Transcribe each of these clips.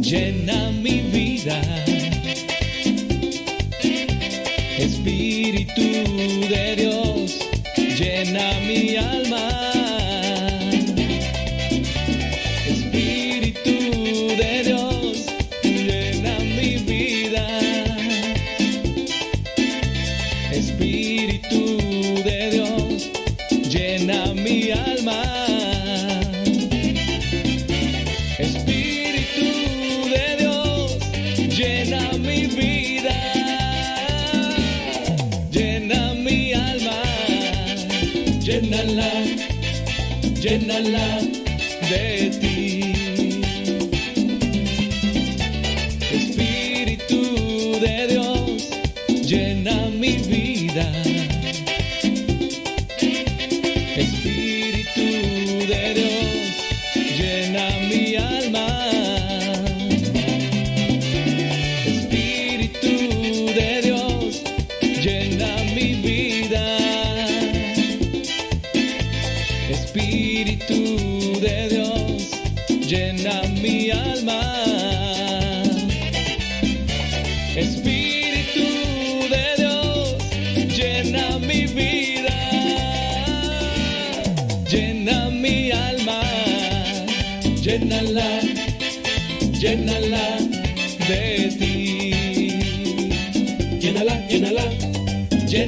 llena mi vida. Espíritu de Dios, llena mi alma.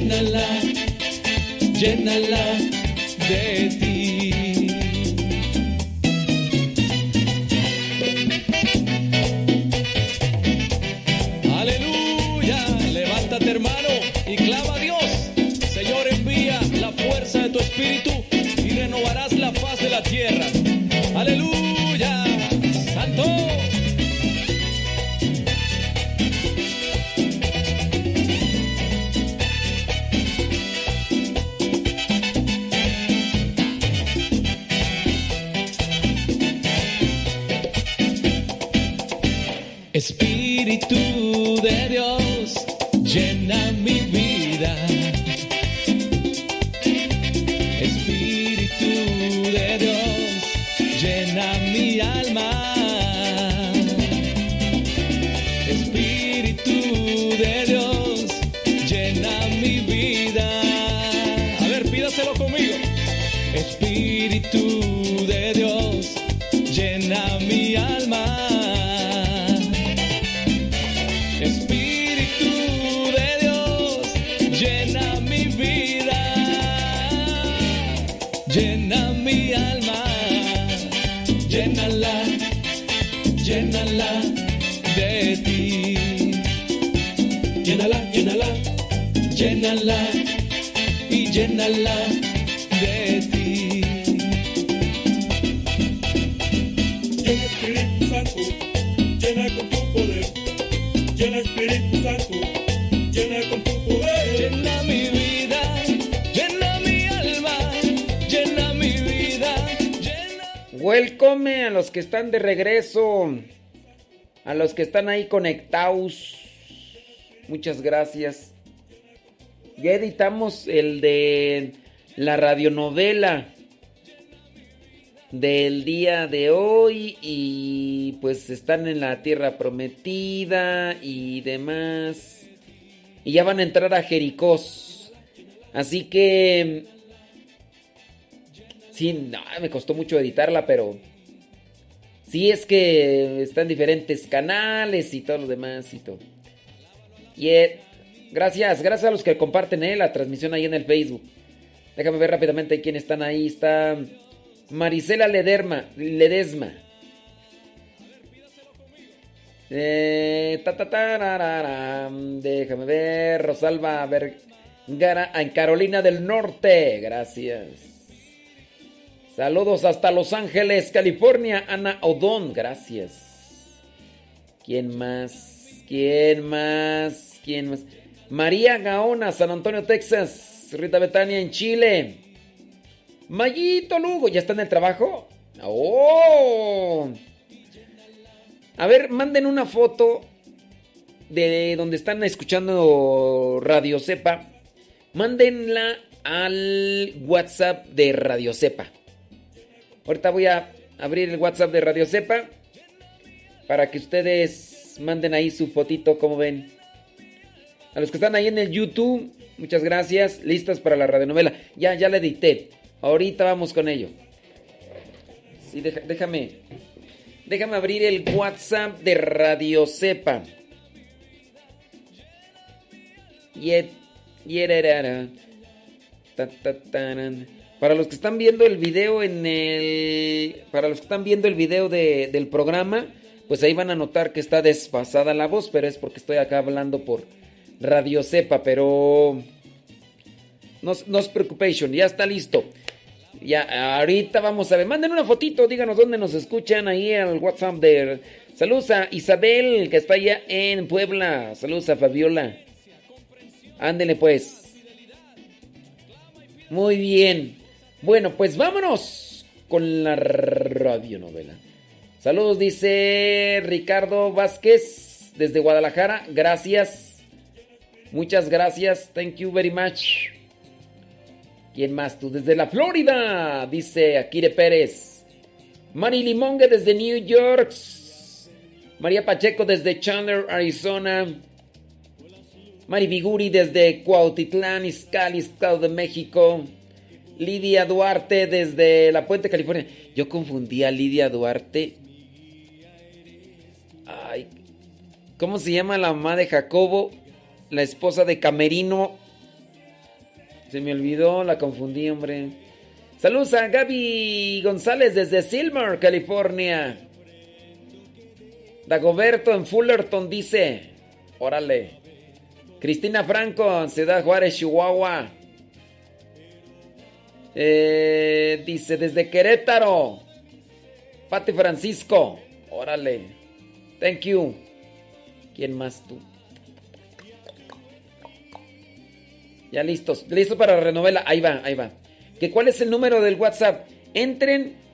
Llénala, llénala de ti. Están ahí conectados. Muchas gracias. Ya editamos el de la radionovela del día de hoy y pues están en la tierra prometida y demás. Y ya van a entrar a Jericós. Así que Sí, no, me costó mucho editarla, pero sí es que están diferentes canales y todo lo demás y todo. Y eh, gracias, gracias a los que comparten eh, la transmisión ahí en el Facebook. Déjame ver rápidamente quién están ahí. Está Marisela Lederma, Ledesma. Eh, ta, ta, tarararam. Déjame ver. Rosalba Vergara en Carolina del Norte. Gracias. Saludos hasta Los Ángeles, California. Ana Odón, gracias. ¿Quién más? ¿Quién más? ¿Quién más? María Gaona, San Antonio, Texas. Rita Betania en Chile. Mayito Lugo, ¿ya está en el trabajo? ¡Oh! A ver, manden una foto de donde están escuchando Radio Cepa. Mándenla al WhatsApp de Radio Cepa. Ahorita voy a abrir el WhatsApp de Radio Cepa para que ustedes manden ahí su fotito, como ven. A los que están ahí en el YouTube, muchas gracias. Listas para la radionovela. Ya, ya la edité. Ahorita vamos con ello. Sí, déjame. Déjame abrir el WhatsApp de Radio Cepa. Para los que están viendo el video en el. Para los que están viendo el video del programa, pues ahí van a notar que está desfasada la voz, pero es porque estoy acá hablando por Radio Cepa, pero. No, no os preocupéis, ya está listo. Ya, ahorita vamos a ver. Manden una fotito, díganos dónde nos escuchan ahí al WhatsApp de. Saludos a Isabel, que está allá en Puebla. Saludos a Fabiola. Ándele pues. Muy bien. Bueno, pues vámonos con la radionovela. Saludos, dice Ricardo Vázquez desde Guadalajara. Gracias. Muchas gracias. Thank you very much. ¿Quién más tú? Desde la Florida, dice Akire Pérez. Mari Limongue desde New York. María Pacheco desde Chandler, Arizona. Mari Biguri desde Cuautitlán, Izcalli, Estado de México. Lidia Duarte desde La Puente, California. Yo confundí a Lidia Duarte. Ay, ¿cómo se llama la mamá de Jacobo? La esposa de Camerino. Se me olvidó, la confundí, hombre. Saludos a Gaby González desde Silmar, California. Dagoberto en Fullerton dice, órale. Cristina Franco, Ciudad Juárez, Chihuahua. Eh, dice, desde Querétaro. Pati Francisco. Órale. Thank you. ¿Quién más tú? Ya listos. Listo para la renovela. Ahí va, ahí va. ¿Que ¿Cuál es el número del WhatsApp? Entren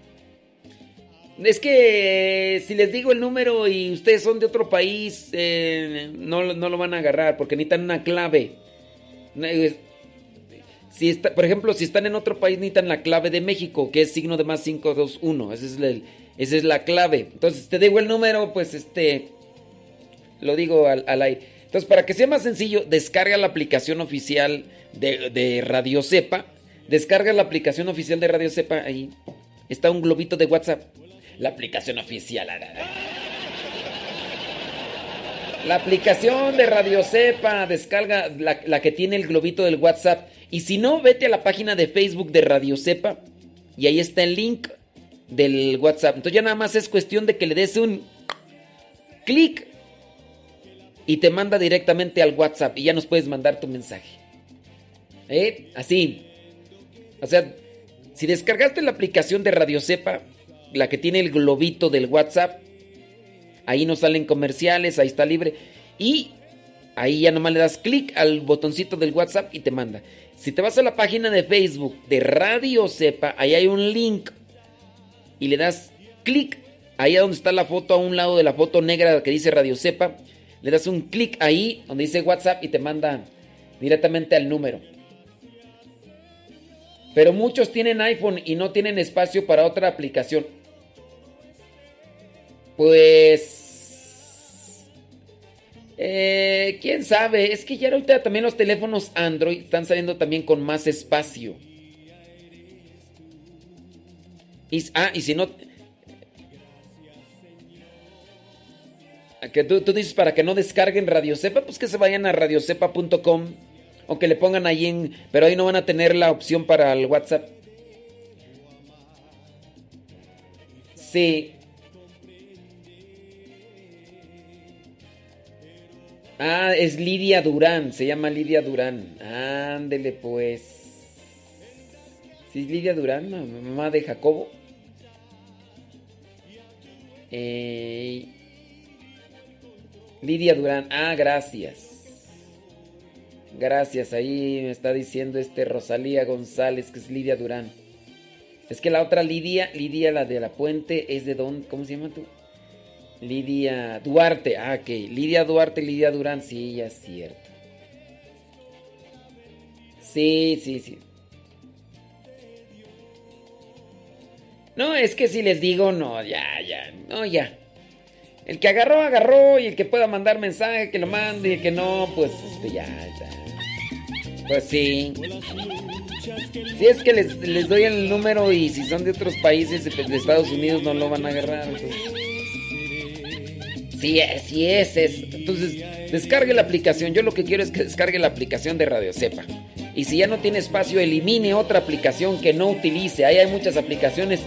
es que si les digo el número y ustedes son de otro país, eh, no, lo van a agarrar porque necesitan una clave. Si está, por ejemplo, si están en otro país, necesitan la clave de México, que es signo de más 521. Esa es, esa es la clave. Entonces, te digo el número, pues este. Lo digo al, aire. Entonces, para que sea más sencillo, descarga la aplicación oficial de, de Radio Cepa. Descarga la aplicación oficial de Radio Cepa. Ahí está un globito de WhatsApp la aplicación oficial. La aplicación de Radio Cepa, descarga la, que tiene el globito del WhatsApp. Y si no, vete a la página de Facebook de Radio Cepa y ahí está el link del WhatsApp. Entonces ya nada más es cuestión de que le des un clic y te manda directamente al WhatsApp y ya nos puedes mandar tu mensaje. ¿Eh? Así. O sea, si descargaste la aplicación de Radio Cepa, la que tiene el globito del WhatsApp. Ahí no salen comerciales, ahí está libre. Y ahí ya nomás le das clic al botoncito del WhatsApp y te manda. Si te vas a la página de Facebook de Radio Cepa, ahí hay un link. Y le das clic ahí donde está la foto, a un lado de la foto negra que dice Radio Cepa. Le das un clic ahí donde dice WhatsApp y te manda directamente al número. Pero muchos tienen iPhone y no tienen espacio para otra aplicación. Pues... Eh, ¿Quién sabe? Es que ya ahorita también los teléfonos Android están saliendo también con más espacio. Ah, y si no... Que tú, tú, dices para que no descarguen Radio Cepa, pues que se vayan a radiocepa.com o que le pongan ahí en... Pero ahí no van a tener la opción para el WhatsApp. Sí, Ah, es Lidia Durán, se llama Lidia Durán. Ándele pues. ¿Sí es Lidia Durán, mamá de Jacobo? Lidia Durán, ah, gracias. Gracias, ahí me está diciendo este Rosalía González que es Lidia Durán. Es que la otra Lidia, Lidia la de la puente, es de dónde, ¿cómo se llama tú? Lidia Duarte, ah, ok. Lidia Duarte, Lidia Durán, sí, ya es cierto. Sí, sí, sí. No, es que si les digo, no, ya, ya, no, ya. El que agarró, agarró. Y el que pueda mandar mensaje, que lo mande. Y el que no, pues este, ya, ya. Pues sí. Si es que les, les, doy el número y si son de otros países, de, Estados Unidos, no lo van a agarrar. Sí es, sí es, es. Entonces, descargue la aplicación. Yo lo que quiero es que descargue la aplicación de Radio Cepa. Y si ya no tiene espacio, elimine otra aplicación que no utilice. Ahí hay muchas aplicaciones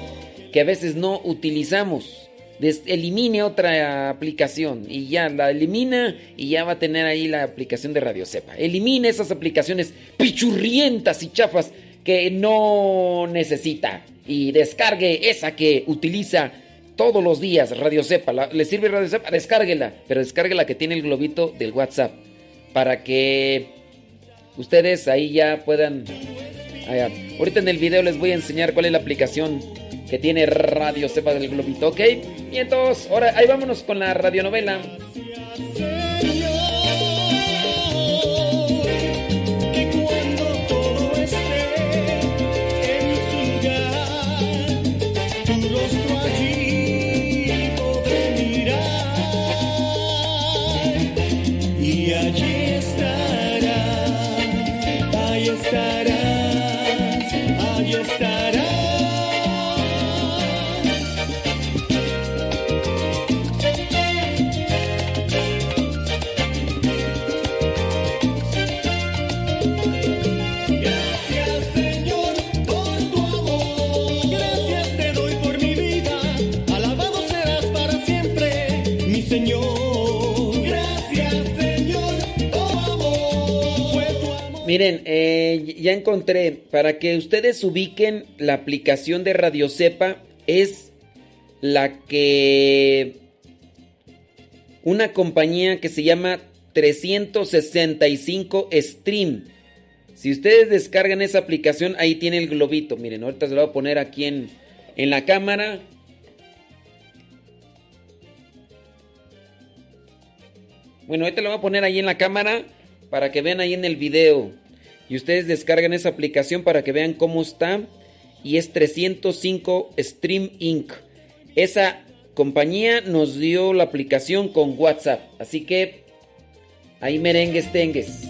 que a veces no utilizamos. elimine otra aplicación y ya la elimina y ya va a tener ahí la aplicación de Radio Cepa. Elimine esas aplicaciones pichurrientas y chafas que no necesita y descargue esa que utiliza todos los días Radio Cepa. ¿Le sirve Radio Cepa? Descárguela, pero descárguela que tiene el globito del WhatsApp para que ustedes ahí ya puedan... Ahorita en el video les voy a enseñar cuál es la aplicación que tiene Radio Cepa del globito, ¿ok? Y entonces, ahora ahí vámonos con la radionovela. Ya encontré, para que ustedes ubiquen la aplicación de Radio Cepa, es la que una compañía que se llama 365 Stream. Si ustedes descargan esa aplicación, ahí tiene el globito. Miren, ahorita se lo voy a poner aquí en, en la cámara. Bueno, ahorita lo voy a poner ahí en la cámara para que vean ahí en el video. Y ustedes descargan esa aplicación para que vean cómo está. Y es 305 Stream Inc. Esa compañía nos dio la aplicación con WhatsApp. Así que ahí merengues tengues.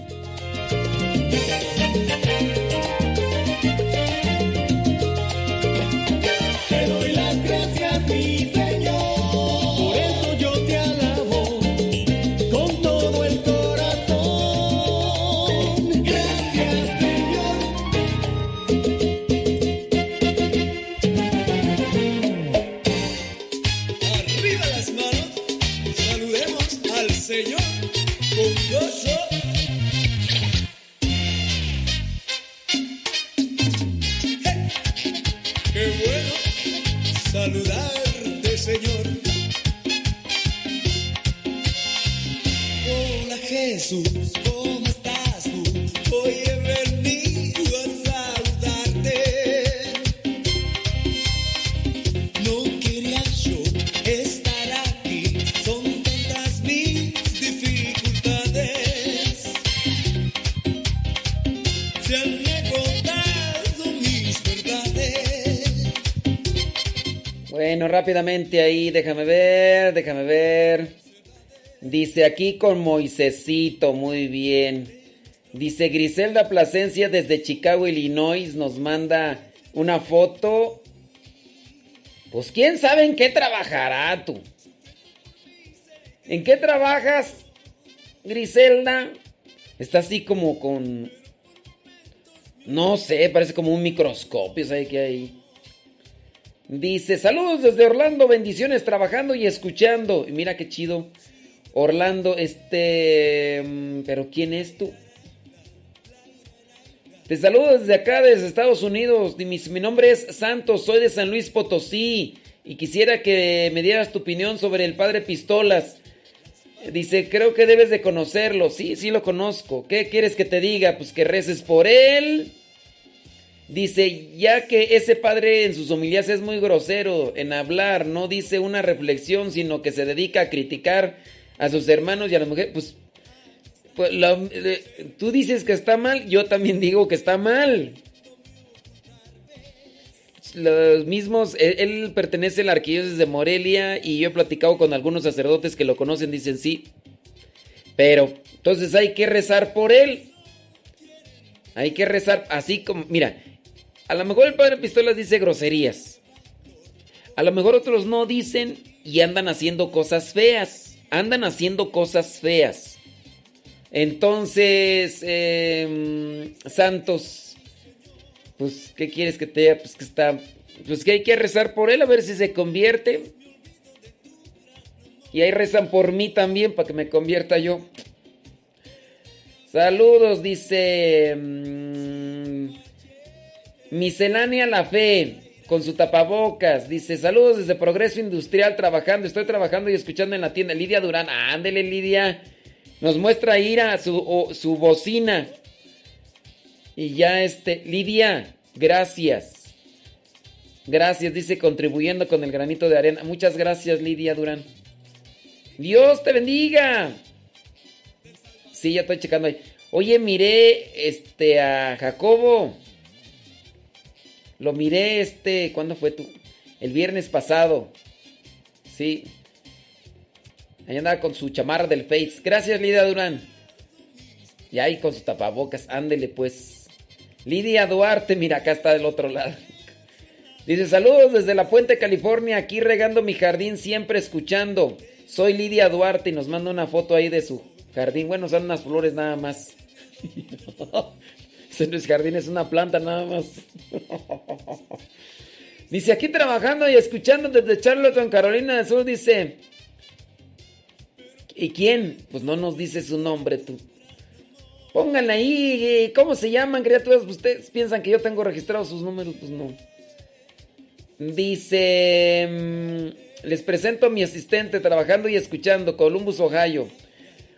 Rápidamente ahí, déjame ver, déjame ver. Dice aquí con Moisecito, muy bien. Dice Griselda Plasencia desde Chicago, Illinois, nos manda una foto. Pues quién sabe en qué trabajará tú. ¿En qué trabajas, Griselda? Está así como con... No sé, parece como un microscopio, ¿sabe qué hay? Dice, saludos desde Orlando, bendiciones trabajando y escuchando. Y mira qué chido. Orlando, este... Mm, pero ¿quién es tú? Te saludo desde acá, desde Estados Unidos. Mi, mi, nombre es Santos, soy de San Luis Potosí. Y quisiera que me dieras tu opinión sobre el padre Pistolas. Dice, creo que debes de conocerlo. Sí, sí lo conozco. ¿Qué quieres que te diga? Pues que reces por él. Dice, ya que ese padre en sus homilías es muy grosero en hablar, no dice una reflexión, sino que se dedica a criticar a sus hermanos y a las mujeres, pues, pues tú dices que está mal, yo también digo que está mal. los mismos, él, él pertenece a la arquidiócesis de Morelia y yo he platicado con algunos sacerdotes que lo conocen, dicen sí. Pero, entonces hay que rezar por él. Hay que rezar así como, mira, a lo mejor el padre Pistolas dice groserías. A lo mejor otros no dicen y andan haciendo cosas feas. Andan haciendo cosas feas. Entonces, em, Santos, pues, ¿qué quieres que te diga? Pues que está, pues que hay que rezar por él a ver si se convierte. Y ahí rezan por mí también para que me convierta yo. Saludos, dice mm, Miscelánea La Fe con su tapabocas. Dice, saludos desde Progreso Industrial trabajando. Estoy trabajando y escuchando en la tienda. Lidia Durán, ándele Lidia. Nos muestra Ira su, su bocina. Y ya este, Lidia, gracias. Gracias, dice, contribuyendo con el granito de arena. Muchas gracias, Lidia Durán. Dios te bendiga. Sí, ya estoy checando ahí. Oye, miré este a Jacobo. Lo miré este, ¿cuándo fue tú? El viernes pasado. Sí. Ahí andaba con su chamarra del Face. Gracias, Lidia Durán. Y ahí con sus tapabocas. Ándele, pues. Lidia Duarte, mira, acá está del otro lado. Dice, saludos desde la Puente, California, aquí regando mi jardín, siempre escuchando. Soy Lidia Duarte y nos manda una foto ahí de su jardín. Bueno, son unas flores nada más. No es jardín, es una planta nada más. Dice, aquí trabajando y escuchando desde Charlotte, Carolina del Sur, dice... ¿Y quién? Pues no nos dice su nombre tú. Pónganle ahí, eh, ¿cómo se llaman, criaturas? Pues Ustedes piensan que yo tengo registrados sus números, pues no. Dice, mm, les presento a mi asistente trabajando y escuchando, Columbus, Ohio.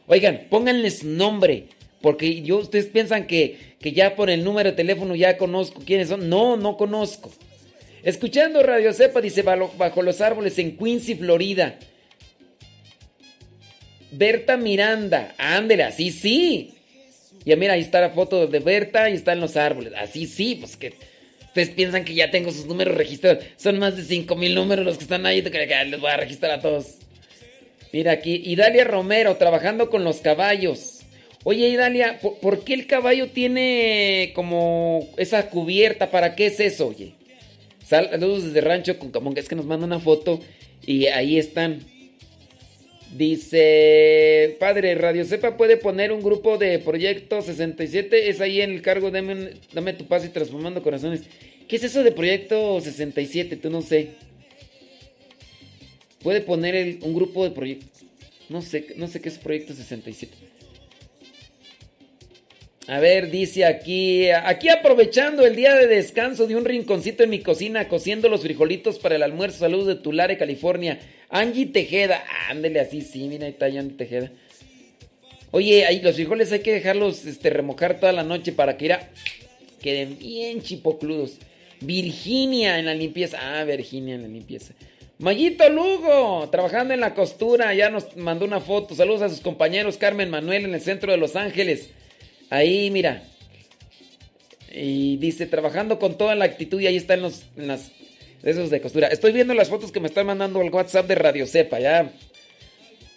Oigan, pónganles nombre, porque yo, ustedes piensan que, que ya por el número de teléfono ya conozco quiénes son. No, no conozco. Escuchando Radio Cepa, dice, bajo, los árboles en Quincy, Florida. Berta Miranda, ándele, así sí. Ya mira, ahí está la foto de Berta y está en los árboles. Así sí, pues que ustedes piensan que ya tengo sus números registrados. Son más de 5 mil números los que están ahí. ¿tú crees que les voy a registrar a todos? Mira aquí, Idalia Romero, trabajando con los caballos. Oye, Idalia, ¿por, qué el caballo tiene como esa cubierta? ¿Para qué es eso, oye? Saludos desde Rancho con Camonga. Es que nos manda una foto y ahí están. Dice, padre, Radio Cepa puede poner un grupo de Proyecto 67. Es ahí en el cargo, dame, dame tu paz y transformando corazones. ¿Qué es eso de Proyecto 67? Tú no sé. Puede poner el- un grupo de proyectos. No sé, no sé qué es Proyecto 67. A ver, dice aquí, aquí aprovechando el día de descanso de un rinconcito en mi cocina, cociendo los frijolitos para el almuerzo. Saludos de Tulare, California. Angie Tejeda, ándele así, sí, mira, ahí está Angie Tejeda. Oye, ahí los frijoles hay que dejarlos este, remojar toda la noche para que irá, queden bien chipocludos. Virginia en la limpieza. Ah, Virginia en la limpieza. Mayito Lugo, trabajando en la costura, ya nos mandó una foto. Saludos a sus compañeros Carmen Manuel en el centro de Los Ángeles. Ahí, mira. Y dice, trabajando con toda la actitud y ahí están los, en esos de costura. Estoy viendo las fotos que me están mandando al WhatsApp de Radio Cepa, ya.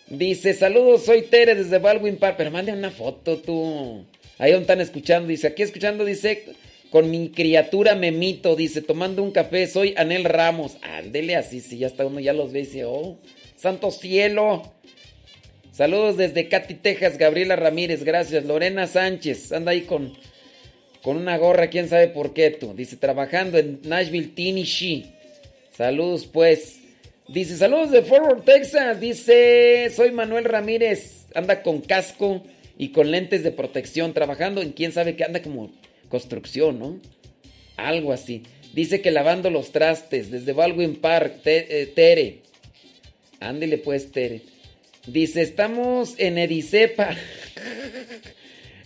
Dice, saludos, soy Tere desde Baldwin Park. Pero mande una foto tú. Ahí donde están escuchando. Dice, aquí escuchando, dice, con mi criatura Memito. Dice, tomando un café, soy Anel Ramos. Ándele así, si ya está uno, ya los ve y dice, oh, santo cielo. Saludos desde Katy, Texas, Gabriela Ramírez, gracias. Lorena Sánchez, anda ahí con, con una gorra, quién sabe por qué tú. Dice, trabajando en Nashville, Tennessee. Saludos pues. Dice, saludos de Fort Worth, Texas. Dice, soy Manuel Ramírez. Anda con casco y con lentes de protección, trabajando en quién sabe qué, anda como construcción, ¿no? Algo así. Dice que lavando los trastes desde Baldwin Park, Te- eh, Tere. Ándele pues, Tere. Dice, estamos en Edicepa.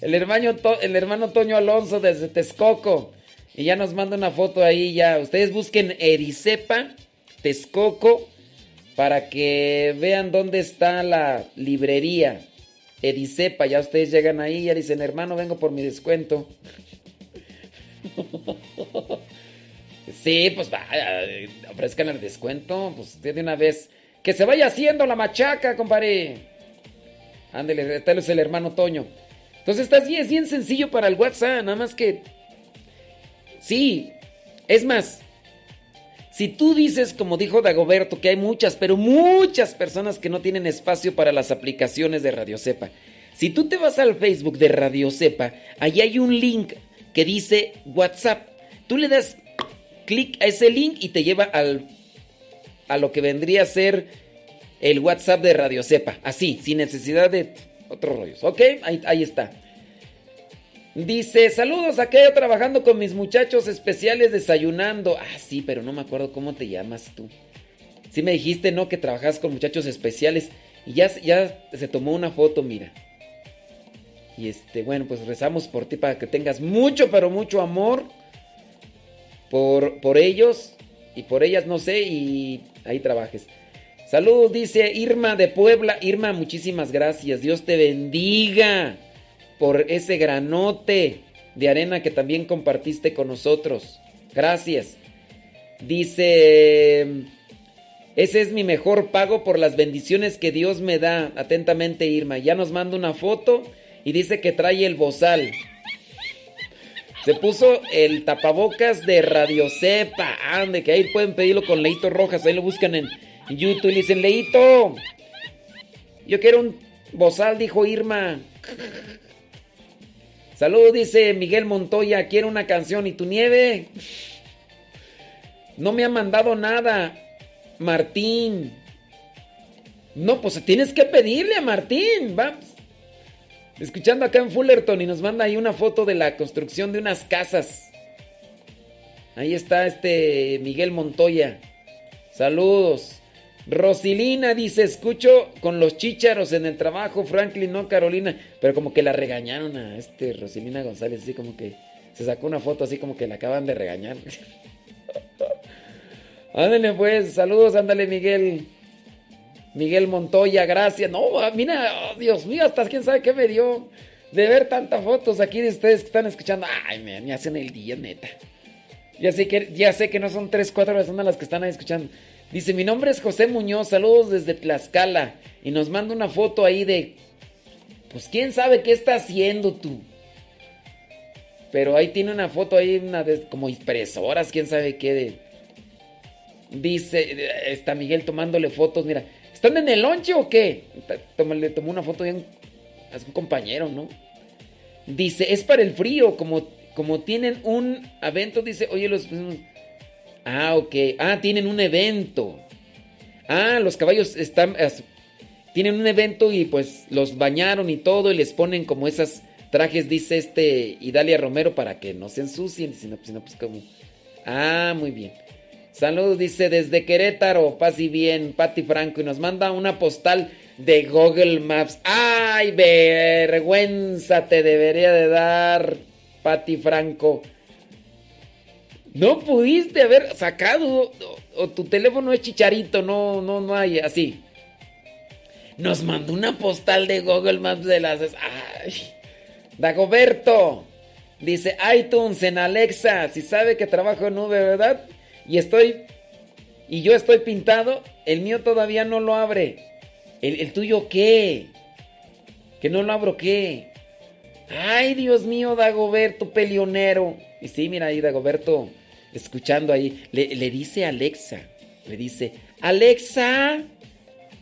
El hermano, el hermano Toño Alonso desde Texcoco. Y ya nos manda una foto ahí ya. Ustedes busquen Ericepa, Texcoco, para que vean dónde está la librería. Edicepa, ya ustedes llegan ahí y ya dicen, hermano, vengo por mi descuento. Sí, pues va, ofrezcan el descuento, pues de una vez. Que se vaya haciendo la machaca, compadre. Ándele, tal es el hermano Toño. Entonces está así, es bien sencillo para el WhatsApp, nada más que... Sí, es más, si tú dices, como dijo Dagoberto, que hay muchas, pero muchas personas que no tienen espacio para las aplicaciones de Radio Cepa. Si tú te vas al Facebook de Radio Cepa, ahí hay un link que dice WhatsApp. Tú le das clic a ese link y te lleva al, a lo que vendría a ser el WhatsApp de Radio Cepa. Así, sin necesidad de otros rollos. ¿Ok? Ahí, está. Dice, saludos, acá yo trabajando con mis muchachos especiales desayunando. Ah, sí, pero no me acuerdo cómo te llamas tú. Sí me dijiste, ¿no? Que trabajas con muchachos especiales. Y ya, ya se tomó una foto, mira. Y este, bueno, pues rezamos por ti para que tengas mucho, pero mucho amor por, por ellos y por ellas, no sé, y ahí trabajes. Saludos, dice Irma de Puebla. Irma, muchísimas gracias. Dios te bendiga por ese granote de arena que también compartiste con nosotros. Gracias. Dice, ese es mi mejor pago por las bendiciones que Dios me da. Atentamente, Irma. Ya nos manda una foto y dice que trae el bozal. Se puso el tapabocas de Radio Cepa. Ande, que ahí pueden pedirlo con Leito Rojas. Ahí lo buscan en YouTube y dicen, Leito, yo quiero un bozal, dijo Irma. Saludos, dice Miguel Montoya, quiero una canción. ¿Y tu nieve? No me ha mandado nada. Martín. No, pues tienes que pedirle a Martín. Vamos. Escuchando acá en Fullerton y nos manda ahí una foto de la construcción de unas casas. Ahí está este Miguel Montoya. Saludos. Rosilina dice, escucho con los chícharos en el trabajo, Franklin, no Carolina. Pero como que la regañaron a este Rosilina González, así como que se sacó una foto así como que la acaban de regañar. ándale pues, saludos, ándale Miguel. Miguel Montoya, gracias. No, ah, mira, oh, Dios mío, hasta quién sabe qué me dio de ver tantas fotos aquí de ustedes que están escuchando. Ay, me, me hacen el día, neta. Ya sé que, ya sé que no son tres, cuatro personas las que están ahí escuchando. Dice, mi nombre es José Muñoz, saludos desde Tlaxcala. Y nos manda una foto ahí de... Pues quién sabe qué está haciendo tú. Pero ahí tiene una foto ahí, una de, como impresoras, quién sabe qué de... Dice, está Miguel tomándole fotos, mira. ¿Están en el lonche o qué? Le tomó una foto a un, un compañero, ¿no? Dice, es para el frío, como, como tienen un evento, dice, oye, los... Ah, ok. Ah, tienen un evento. Ah, los caballos están... Tienen un evento y pues los bañaron y todo y les ponen como esas trajes, dice este Idalia Romero, para que no se ensucien, sino, sino pues como... Ah, muy bien. Saludos, dice desde Querétaro, paz y bien, Pati Franco, y nos manda una postal de Google Maps. ¡Ay, vergüenza te debería de dar, Pati Franco! No pudiste haber sacado o, tu teléfono es chicharito, no, no, no hay así. Nos mandó una postal de Google Maps de las... ¡Ay! Dagoberto dice iTunes en Alexa, si sabe que trabajo en nube, ¿verdad? Y estoy... Y yo estoy pintado, el mío todavía no lo abre. ¿El, tuyo qué? ¿Que no lo abro qué? Ay, Dios mío, Dagoberto, pelionero. Y sí, mira ahí, Dagoberto escuchando ahí, le, dice a Alexa, le dice, Alexa,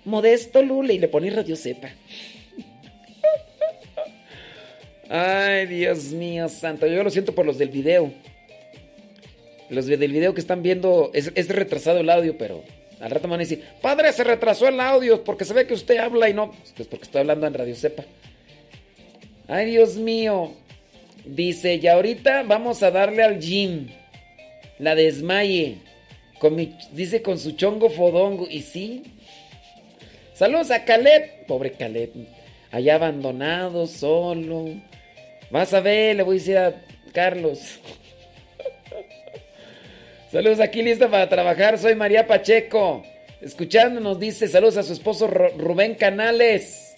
Modesto Lule, y le pone Radio Sepa. Ay, Dios mío, santo, yo lo siento por los del video. Los del video que están viendo, es, retrasado el audio, pero al rato me van a decir, padre, se retrasó el audio porque se ve que usted habla y no, pues porque estoy hablando en Radio Sepa. Ay, Dios mío. Dice, y ahorita vamos a darle al gym la desmaye. Dice con su chongo fodongo. Y sí. Saludos a Caleb. Pobre Caleb. Allá abandonado, solo. Vas a ver, le voy a decir a Carlos. Saludos aquí lista para trabajar. Soy María Pacheco. Escuchándonos, dice saludos a su esposo Rubén Canales.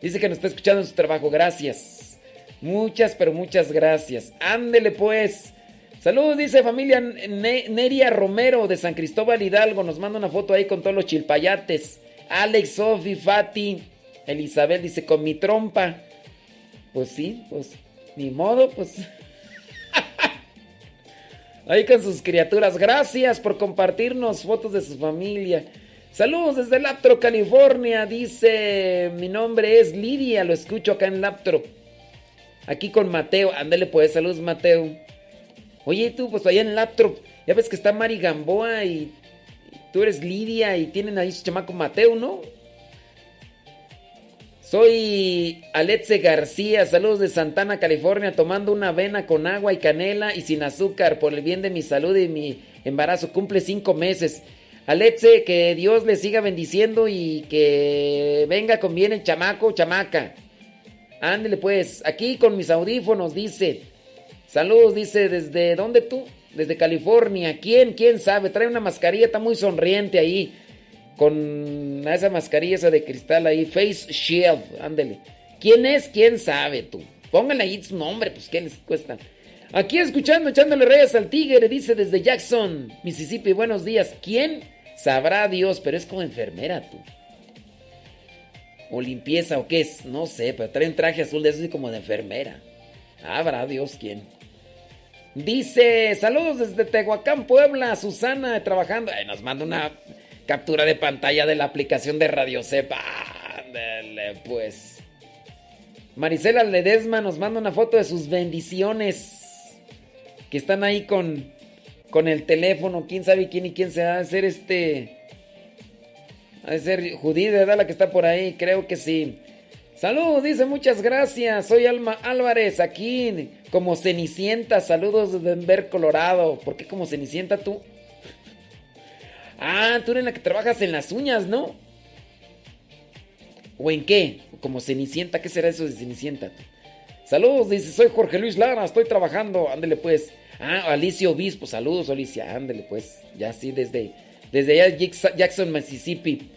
Dice que nos está escuchando en su trabajo. Gracias. Muchas, pero muchas gracias. Ándele pues. Saludos, dice familia Ne- Neria Romero de San Cristóbal Hidalgo. Nos manda una foto ahí con todos los chilpayates. Alex, Sofi, Fati, Elizabeth dice con mi trompa. Pues sí, pues ni modo, pues. Ahí con sus criaturas. Gracias por compartirnos fotos de su familia. Saludos desde Laptro, California. Dice, mi nombre es Lidia, lo escucho acá en Laptro. Aquí con Mateo. Ándale pues, saludos Mateo. Oye, tú, pues allá en Laptro, ya ves que está Mari Gamboa y, y tú eres Lidia y tienen ahí su chamaco Mateo, ¿no? Soy Alexe García, saludos de Santana, California, tomando una avena con agua y canela y sin azúcar por el bien de mi salud y mi embarazo. Cumple cinco meses. Alexe, que Dios le siga bendiciendo y que venga con bien el chamaco, chamaca. Ándele pues, aquí con mis audífonos, dice. Saludos, dice, ¿desde dónde tú? Desde California. ¿Quién? ¿Quién sabe? Trae una mascarilla, está muy sonriente ahí. Con esa mascarilla esa de cristal ahí. Face Shield, ándele. ¿Quién es? ¿Quién sabe tú? Pónganle ahí su nombre, pues ¿qué les cuesta? Aquí escuchando, echándole reyes al tigre, dice desde Jackson, Mississippi. Buenos días. ¿Quién? Sabrá Dios, pero es como enfermera tú. O limpieza o qué es, no sé, pero trae un traje azul de eso así como de enfermera. Habrá Dios quién. Dice, saludos desde Tehuacán, Puebla, Susana, trabajando. Nos manda una captura de pantalla de la aplicación de Radio Cepa. Ándale, pues. Marisela Ledesma nos manda una foto de sus bendiciones. Que están ahí con, con el teléfono. Quién sabe quién y quién se va a hacer este. Ha de ser Judí, ¿verdad? La que está por ahí, creo que sí. Saludos, dice muchas gracias. Soy Alma Álvarez, aquí como Cenicienta. Saludos desde Denver, Colorado. ¿Por qué como Cenicienta tú? Ah, tú eres la que trabajas en las uñas, ¿no? ¿O en qué? Como Cenicienta, ¿qué será eso de Cenicienta? Saludos, dice, soy Jorge Luis Lara, estoy trabajando. Ándele pues. Ah, Alicia Obispo, saludos, Alicia. Ándele pues. Ya sí, desde, desde allá Jackson, Mississippi.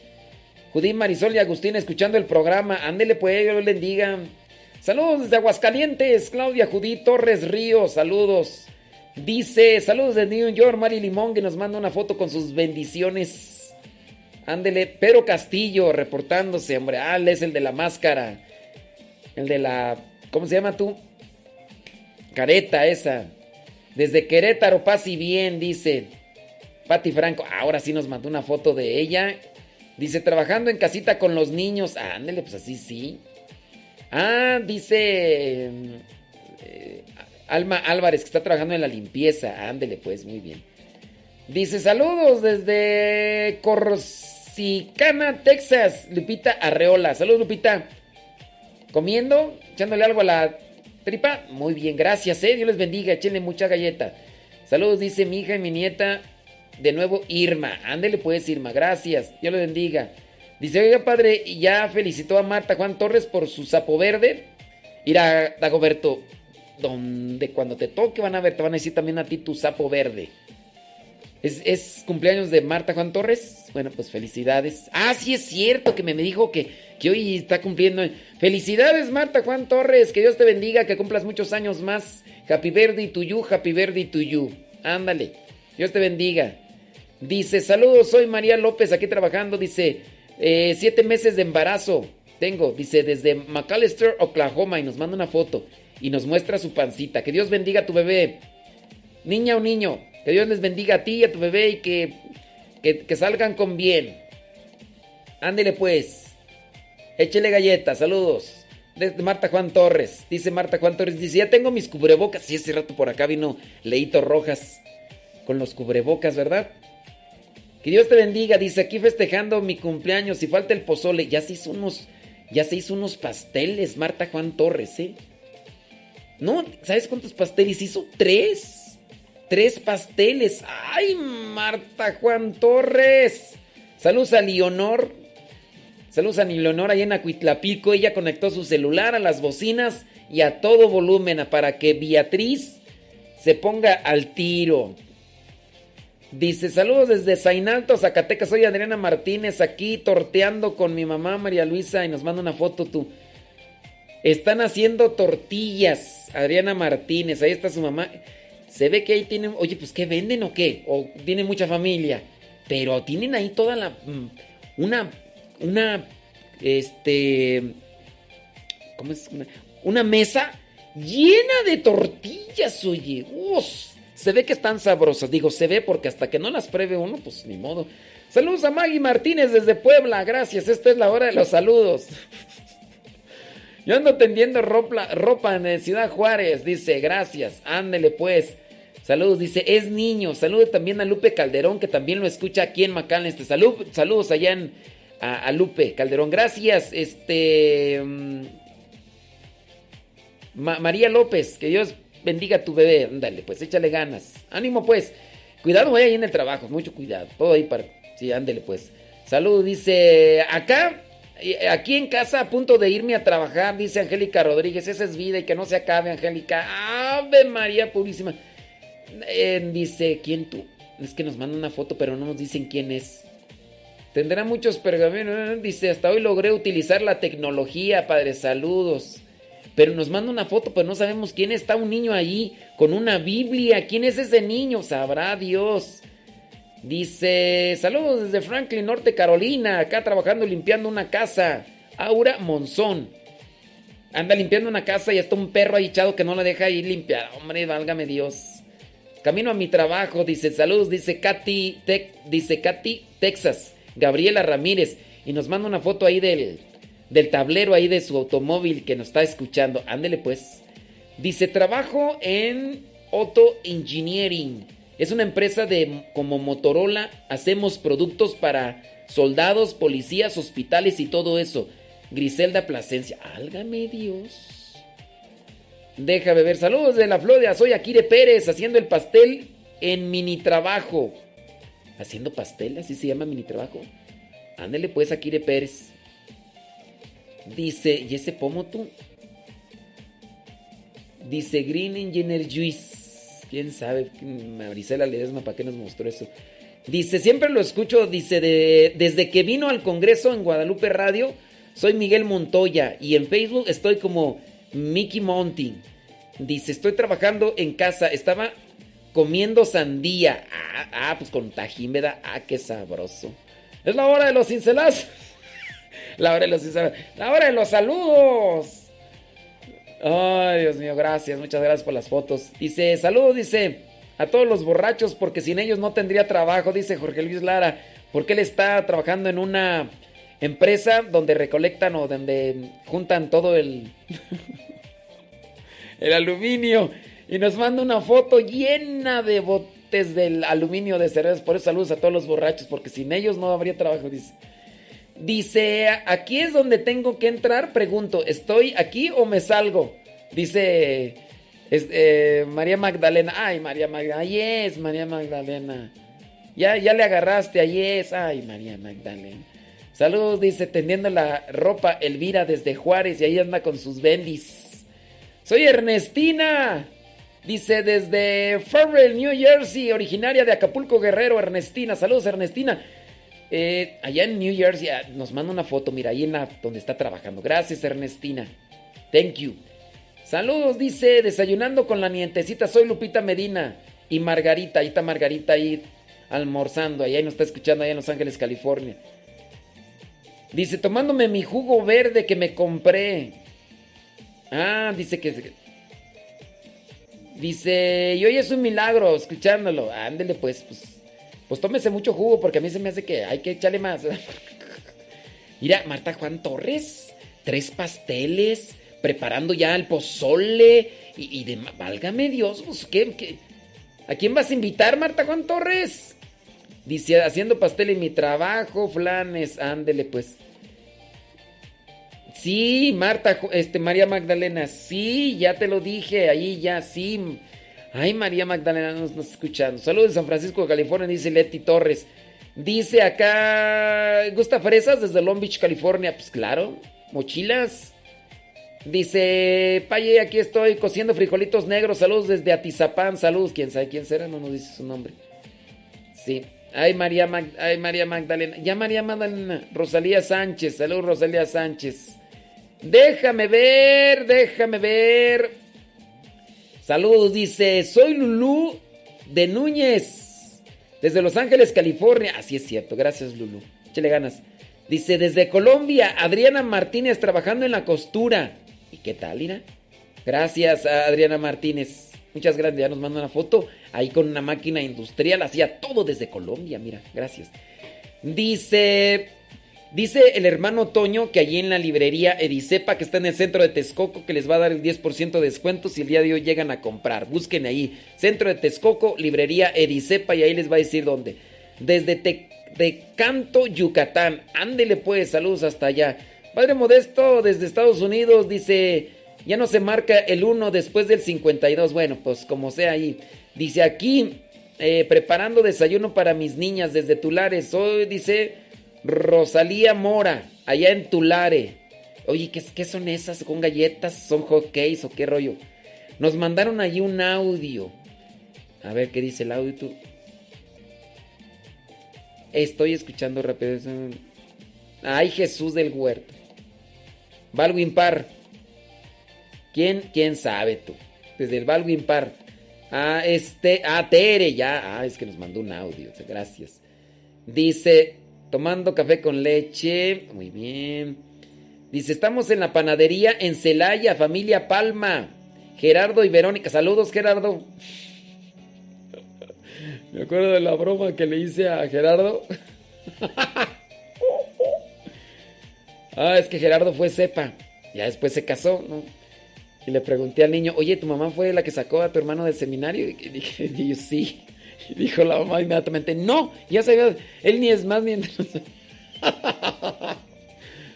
Judí Marisol y Agustín escuchando el programa. Ándele pues, yo les diga. Saludos desde Aguascalientes, Claudia Judí Torres Ríos, saludos. Dice, saludos de New York, Mari Limón, que nos manda una foto con sus bendiciones. Ándele, Pero Castillo reportándose, hombre. Ah, es el de la máscara. El de la. ¿Cómo se llama tú? Careta esa. Desde Querétaro, paz y bien, dice. Pati Franco. Ahora sí nos mandó una foto de ella. Dice, trabajando en casita con los niños. Ah, ándele, pues así sí. Ah, dice. eh, Alma Álvarez, que está trabajando en la limpieza. Ándele, pues, muy bien. Dice, saludos desde Corsicana, Texas. Lupita Arreola. Saludos, Lupita. ¿Comiendo? ¿Echándole algo a la tripa? Muy bien, gracias, eh. Dios les bendiga. Échenle mucha galleta. Saludos, dice mi hija y mi nieta. De nuevo, Irma. Ándele, pues, Irma. Gracias. Dios les bendiga. Dice, oiga, padre, ya felicitó a Marta Juan Torres por su sapo verde. Irá, Dagoberto, donde cuando te toque van a ver, te van a decir también a ti tu sapo verde. ¿Es, es cumpleaños de Marta Juan Torres? Bueno, pues felicidades. Ah, sí es cierto que me, me dijo que, que hoy está cumpliendo. Felicidades, Marta Juan Torres. Que Dios te bendiga, que cumplas muchos años más. Happy birthday to you, happy birthday to you. Ándale. Dios te bendiga. Dice, saludos, soy María López, aquí trabajando. Dice, eh, siete meses de embarazo tengo. Dice, desde McAllister, Oklahoma. Y nos manda una foto. Y nos muestra su pancita. Que Dios bendiga a tu bebé. Niña o niño. Que Dios les bendiga a ti y a tu bebé y que, que, salgan con bien. Ándele pues. Échele galletas, saludos. Desde Marta Juan Torres. Dice Marta Juan Torres. Dice, ya tengo mis cubrebocas. Sí, ese rato por acá vino Leito Rojas. Con los cubrebocas, ¿verdad? Que Dios te bendiga. Dice, aquí festejando mi cumpleaños. Si falta el pozole. Ya se hizo unos, ya se hizo unos pasteles, Marta Juan Torres, ¿eh? No, ¿sabes cuántos pasteles hizo? Tres. Tres pasteles. ¡Ay, Marta Juan Torres! Saludos a Leonor. Saludos a Leonor ahí en Acuitlapico. Ella conectó su celular a las bocinas y a todo volumen para que Beatriz se ponga al tiro. Dice, saludos desde Zainalto, Zacatecas. Soy Adriana Martínez aquí torteando con mi mamá María Luisa y nos manda una foto tú. Están haciendo tortillas, Adriana Martínez. Ahí está su mamá. Se ve que ahí tienen, oye, pues ¿qué venden o qué? O tienen mucha familia. Pero tienen ahí toda la... mm, Una... Una... Este... ¿Cómo es? Una, mesa llena de tortillas, oye. Uf, se ve que están sabrosas. Digo, se ve porque hasta que no las pruebe uno, pues ni modo. Saludos a Maggie Martínez desde Puebla. Gracias. Esta es la hora de los saludos. Yo ando tendiendo ropa, ropa en Ciudad Juárez. Dice, gracias. Ándele pues. Saludos, dice, es niño. Saludos también a Lupe Calderón, que también lo escucha aquí en Macalén. Este, salud, saludos allá en, a, Lupe Calderón. Gracias. Este. mm, Ma- María López, que Dios bendiga a tu bebé. Ándale, pues échale ganas. Ánimo, pues. Cuidado ahí en el trabajo, mucho cuidado. Todo ahí para. Sí, ándele, pues. Salud, dice. Acá, aquí en casa, a punto de irme a trabajar, dice Angélica Rodríguez. Esa es vida y que no se acabe, Angélica. Ave María Purísima. Eh, dice, ¿quién tú? Es que nos mandan una foto, pero no nos dicen quién es. Tendrá muchos pergaminos. Dice, hasta hoy logré utilizar la tecnología, padre. Saludos. Pero nos manda una foto, pero no sabemos quién está un niño ahí con una Biblia. ¿Quién es ese niño? Sabrá Dios. Dice, saludos desde Franklin, Norte Carolina, acá trabajando limpiando una casa. Aura Monzón. Anda limpiando una casa y está un perro ahí echado que no la deja ir limpiar. Hombre, válgame Dios. Camino a mi trabajo, dice, saludos, dice Katy, dice Katy, Texas, Gabriela Ramírez. Y nos manda una foto ahí del, del tablero ahí de su automóvil que nos está escuchando. Ándele pues. Dice, trabajo en Auto Engineering. Es una empresa de como Motorola. Hacemos productos para soldados, policías, hospitales y todo eso. Griselda Plasencia. Álgame Dios. Déjame ver. Saludos de la Florida. Soy Akire Pérez haciendo el pastel en mini trabajo. ¿Haciendo pastel? ¿Así se llama mini trabajo? Ándele pues, Akire Pérez. Dice, ¿y ese pomo tú? Dice Green Engineer Juice. ¿Quién sabe? Marisela Ledesma, ¿para qué nos mostró eso? Dice, siempre lo escucho, dice, de- desde que vino al Congreso en Guadalupe Radio, soy Miguel Montoya y en Facebook estoy como Mickey Monty. Dice, estoy trabajando en casa, estaba comiendo sandía. Ah, ah, pues con tajín, ¿verdad? Ah, qué sabroso. Es la hora de los cincelazos. La hora de los cincelazos. La hora de los saludos. Ay, Dios mío, gracias, muchas gracias por las fotos. Dice, saludos, dice, a todos los borrachos, porque sin ellos no tendría trabajo, dice Jorge Luis Lara, porque él está trabajando en una empresa donde recolectan o donde juntan todo el, el aluminio y nos manda una foto llena de botes del aluminio de cervezas. Por eso saludos a todos los borrachos, porque sin ellos no habría trabajo, dice. Dice, aquí es donde tengo que entrar. Pregunto, ¿estoy aquí o me salgo? Dice es- eh, María Magdalena. Ay, María Magdalena. Ay, es María Magdalena. Ya, ya le agarraste. Ahí es. Ay, María Magdalena. Saludos, dice, tendiendo la ropa Elvira desde Juárez y ahí anda con sus bendis. Soy Ernestina. Dice desde Farrell, New Jersey, originaria de Acapulco Guerrero, Ernestina. Saludos, Ernestina. Eh, allá en New Jersey ah, nos manda una foto, mira, ahí en la donde está trabajando. Gracias, Ernestina. Thank you. Saludos, dice, desayunando con la nientecita. Soy Lupita Medina y Margarita. Ahí está Margarita ahí almorzando. Ahí nos está escuchando allá en Los Ángeles, California. Dice, tomándome mi jugo verde que me compré. Ah, dice que... Dice, y hoy es un milagro escuchándolo. Ándele pues, pues, pues tómese mucho jugo porque a mí se me hace que hay que echarle más. Mira, Marta Juan Torres, tres pasteles, preparando ya el pozole y, de... Válgame Dios, pues, ¿qué? ¿A quién vas a invitar, Marta Juan Torres? Dice, haciendo pastel en mi trabajo, flanes, ándele pues. Sí, Marta, este, María Magdalena, sí, ya te lo dije, ahí ya, sí. Ay, María Magdalena nos, nos escuchando. Saludos de San Francisco, California, dice Leti Torres. Dice acá, ¿gusta fresas desde Long Beach, California? Pues claro, mochilas. Dice, Paye, aquí estoy cociendo frijolitos negros. Saludos desde Atizapán. Saludos, quién sabe quién será, no nos dice su nombre. Sí. Ay, María, Mag- ay, María Magdalena. Ya María Magdalena. Rosalía Sánchez. Saludos, Rosalía Sánchez. Déjame ver, déjame ver. Saludos, dice, soy Lulú de Núñez, desde Los Ángeles, California. Así es cierto, gracias Lulú. Échale ganas. Dice, desde Colombia, Adriana Martínez trabajando en la costura. ¿Y qué tal, Ira? Gracias, Adriana Martínez. Muchas gracias. Ya nos manda una foto ahí con una máquina industrial. Hacía todo desde Colombia, mira. Gracias. Dice, dice el hermano Toño que allí en la librería Edicepa, que está en el centro de Texcoco, que les va a dar el 10% de descuento si el día de hoy llegan a comprar. Busquen ahí. Centro de Texcoco, librería Edicepa, y ahí les va a decir dónde. Desde de Canto, Yucatán. Ándele pues, saludos hasta allá. Padre Modesto, desde Estados Unidos, dice, ya no se marca el 1 después del 52. Bueno, pues como sea ahí. Dice aquí, eh, preparando desayuno para mis niñas desde Tulares. Hoy dice Rosalía Mora, allá en Tulare. Oye, ¿qué, ¿qué, son esas? ¿Con galletas? ¿Son hot cakes o qué rollo? Nos mandaron allí un audio. A ver qué dice el audio. Estoy escuchando rápido. Ay, Jesús del huerto. Valgo impar. ¿Quién, quién sabe tú? Desde el Valgo impar. Ah, este. Ah, Tere, ya. Ah, es que nos mandó un audio. Gracias. Dice, tomando café con leche. Muy bien. Dice, estamos en la panadería en Celaya, familia Palma. Gerardo y Verónica. Saludos, Gerardo. Me acuerdo de la broma que le hice a Gerardo. ah, es que Gerardo fue cepa. Ya después se casó, ¿no? Y le pregunté al niño, oye, ¿tu mamá fue la que sacó a tu hermano del seminario? Y dije, sí. Y dijo la mamá inmediatamente, no, ya sabía, él ni es más ni...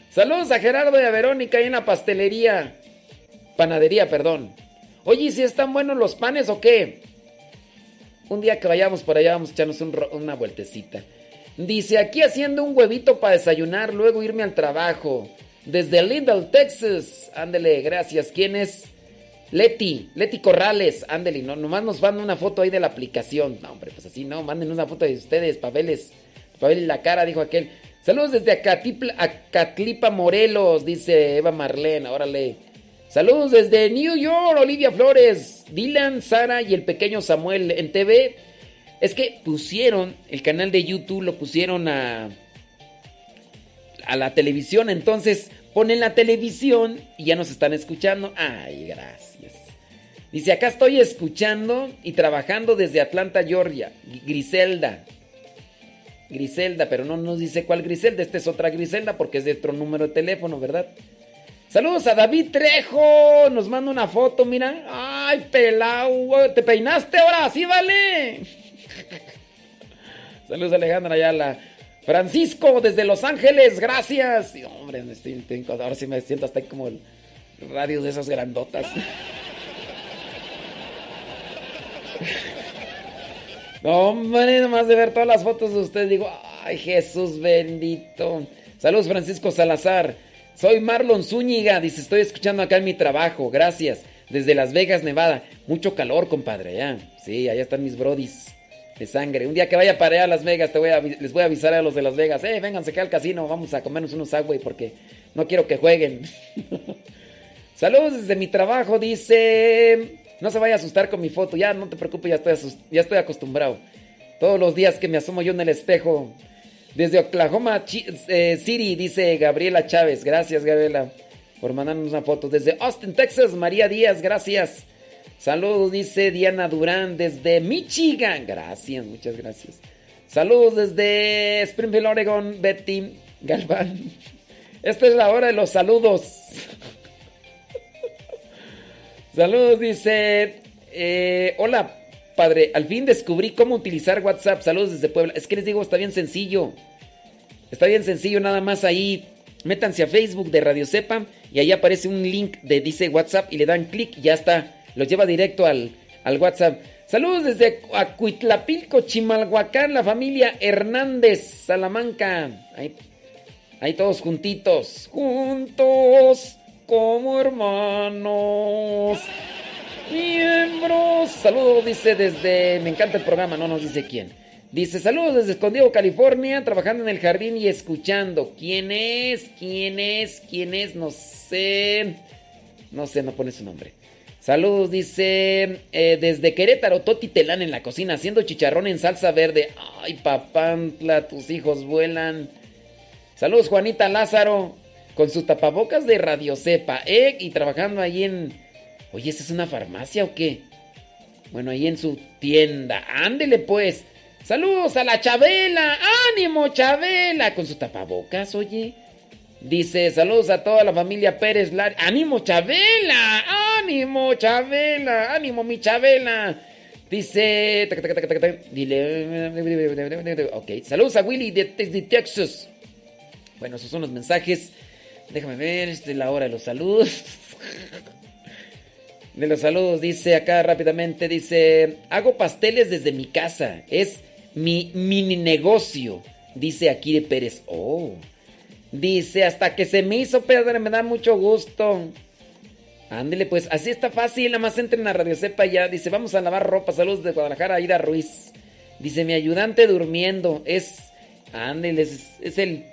Saludos a Gerardo y a Verónica ahí en la pastelería. Panadería, perdón. Oye, si están buenos los panes o qué? Un día que vayamos por allá vamos a echarnos una vueltecita. Dice, aquí haciendo un huevito para desayunar, luego irme al trabajo. Desde Lindell, Texas. Ándele, gracias. ¿Quién es? Leti, Leti Corrales. Ándele, no, nomás nos van una foto ahí de la aplicación. No, hombre, pues así no, manden una foto de ustedes, papeles. Papel la cara, dijo aquel. Saludos desde Acatlipa, Morelos, dice Eva Marlene. Órale. Saludos desde New York, Olivia Flores, Dylan, Sara y el pequeño Samuel en TV. Es que pusieron el canal de YouTube, lo pusieron a, a la televisión. Entonces ponen la televisión y ya nos están escuchando. Ay, gracias. Dice, acá estoy escuchando y trabajando desde Atlanta, Georgia. Griselda. Griselda, pero no nos dice cuál Griselda. Esta es otra Griselda porque es de otro número de teléfono, ¿verdad? Saludos a David Trejo. Nos manda una foto, mira. Ay, pelao. ¿Te peinaste ahora? Sí, vale. Saludos a Alejandra Ayala. Francisco, desde Los Ángeles, gracias. hombre, ahora sí me siento hasta ahí como el radio de esas grandotas. No, hombre, nomás de ver todas las fotos de usted, digo, ay, Jesús bendito. Saludos, Francisco Salazar. Soy Marlon Zúñiga, dice, estoy escuchando acá en mi trabajo, gracias. Desde Las Vegas, Nevada. Mucho calor, compadre, ya. Sí, allá están mis brodis de sangre. Un día que vaya para allá a Las Vegas, te voy les voy a avisar a los de Las Vegas. Eh, vénganse acá al casino, vamos a comernos unos agua porque no quiero que jueguen. Saludos desde mi trabajo, dice... No se vaya a asustar con mi foto, ya no te preocupes, ya estoy, ya estoy acostumbrado. Todos los días que me asomo yo en el espejo, desde Oklahoma eh, City, dice Gabriela Chávez. Gracias, Gabriela, por mandarnos una foto. Desde Austin, Texas, María Díaz, gracias. Saludos, dice Diana Durán, desde Michigan. Gracias, muchas gracias. Saludos desde Springfield, Oregon, Betty Galván. Esta es la hora de los saludos. Saludos, dice. Eh, hola, Padre, al fin descubrí cómo utilizar WhatsApp. Saludos desde Puebla. Es que les digo, está bien sencillo. Está bien sencillo, nada más ahí. Métanse a Facebook de Radio Sepa y ahí aparece un link de dice WhatsApp y le dan clic y ya está. Los lleva directo al, al WhatsApp. Saludos desde Acuitlapilco, Chimalhuacán, la familia Hernández, Salamanca. Ahí, ahí todos juntitos. Juntos como hermanos miembros. Saludos, dice desde. Me encanta el programa, no nos dice quién. Dice: Saludos desde Escondido, California, trabajando en el jardín y escuchando. ¿Quién es? ¿Quién es? ¿Quién es? No sé. No sé, no pone su nombre. Saludos, dice eh, desde Querétaro, Toti Telán en la cocina, haciendo chicharrón en salsa verde. Ay, papantla, tus hijos vuelan. Saludos, Juanita Lázaro, con sus tapabocas de Radio Cepa, ¿eh? Y trabajando ahí en. Oye, ¿esa es una farmacia o qué? Bueno, ahí en su tienda. Ándele, pues. Saludos a la Chabela. ¡Ánimo, Chabela! Con su tapabocas, oye. Dice, saludos a toda la familia Pérez Lar. ¡Ánimo, Chabela! ¡Ánimo, Chabela! ¡Ánimo, mi Chabela! Dice... Dile... Ok, saludos a Willy de, de Texas. Bueno, esos son los mensajes. Déjame ver, esta es la hora de los saludos. De los saludos, dice acá rápidamente, dice, hago pasteles desde mi casa. Es mi mini negocio. Dice aquí Pérez. Oh. Dice, hasta que se me hizo Pedro, me da mucho gusto. Ándele, pues, así está fácil, nada más entren a Radio Cepa ya. Dice, vamos a lavar ropa, saludos de Guadalajara, Aida Ruiz. Dice, mi ayudante durmiendo, es, ándele, es, el,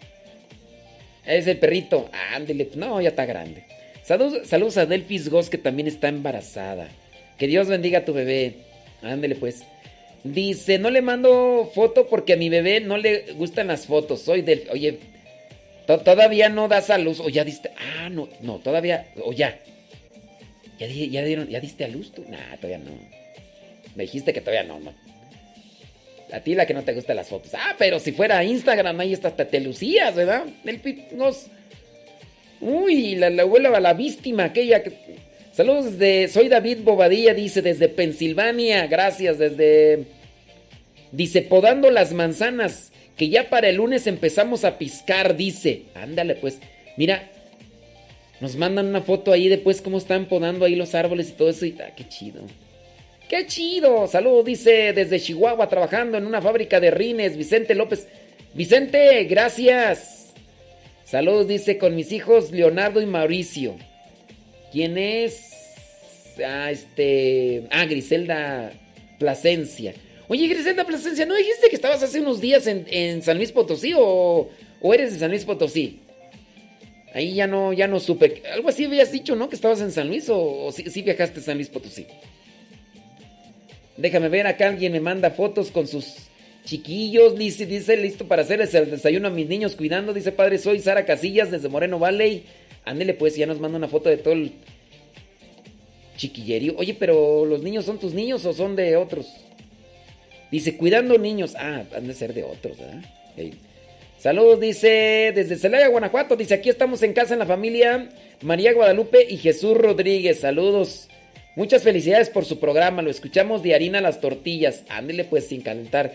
es el perrito. Ándele, no, ya está grande. Saludos, saludos a Delphis Goss, que también está embarazada. Que Dios bendiga a tu bebé. Ándele, pues. Dice, no le mando foto porque a mi bebé no le gustan las fotos. Soy del... Oye, todavía no das a luz. O ya diste... Ah, no, no, todavía... O ya. ¿Ya, ya dieron, ya diste a luz tú? Nah, todavía no. Me dijiste que todavía no, no. A ti la que no te gustan las fotos. Ah, pero si fuera Instagram, ahí te, te lucías, ¿verdad? El nos... Uy, la, la abuela, la víctima, aquella que... Saludos de... Soy David Bobadilla, dice, desde Pensilvania. Gracias, desde... Dice, podando las manzanas, que ya para el lunes empezamos a piscar, dice. Ándale, pues. Mira, nos mandan una foto ahí después cómo están podando ahí los árboles y todo eso. Y, ah, qué chido. ¡Qué chido! Saludos, dice, desde Chihuahua, trabajando en una fábrica de rines, Vicente López. Vicente, gracias. Saludos, dice, con mis hijos Leonardo y Mauricio. ¿Quién es? Ah, este. Ah, Griselda Plasencia. Oye, Griselda Plasencia, ¿no dijiste que estabas hace unos días en, San Luis Potosí o, o, eres de San Luis Potosí? Ahí ya no, ya no supe. Algo así habías dicho, ¿no? Que estabas en San Luis o, o sí, viajaste a San Luis Potosí. Déjame ver, acá alguien me manda fotos con sus chiquillos. Dice, dice, listo para hacerles el desayuno a mis niños cuidando. Dice, padre, soy Sara Casillas desde Moreno Valley. Ándele pues, ya nos manda una foto de todo el chiquillerío. Oye, pero ¿los niños son tus niños o son de otros? Dice, cuidando niños. Ah, han de ser de otros, ¿verdad? Saludos, dice, desde Celaya, Guanajuato. Dice, aquí estamos en casa en la familia María Guadalupe y Jesús Rodríguez. Saludos. Muchas felicidades por su programa. Lo escuchamos de harina a las tortillas. Ándele pues sin calentar.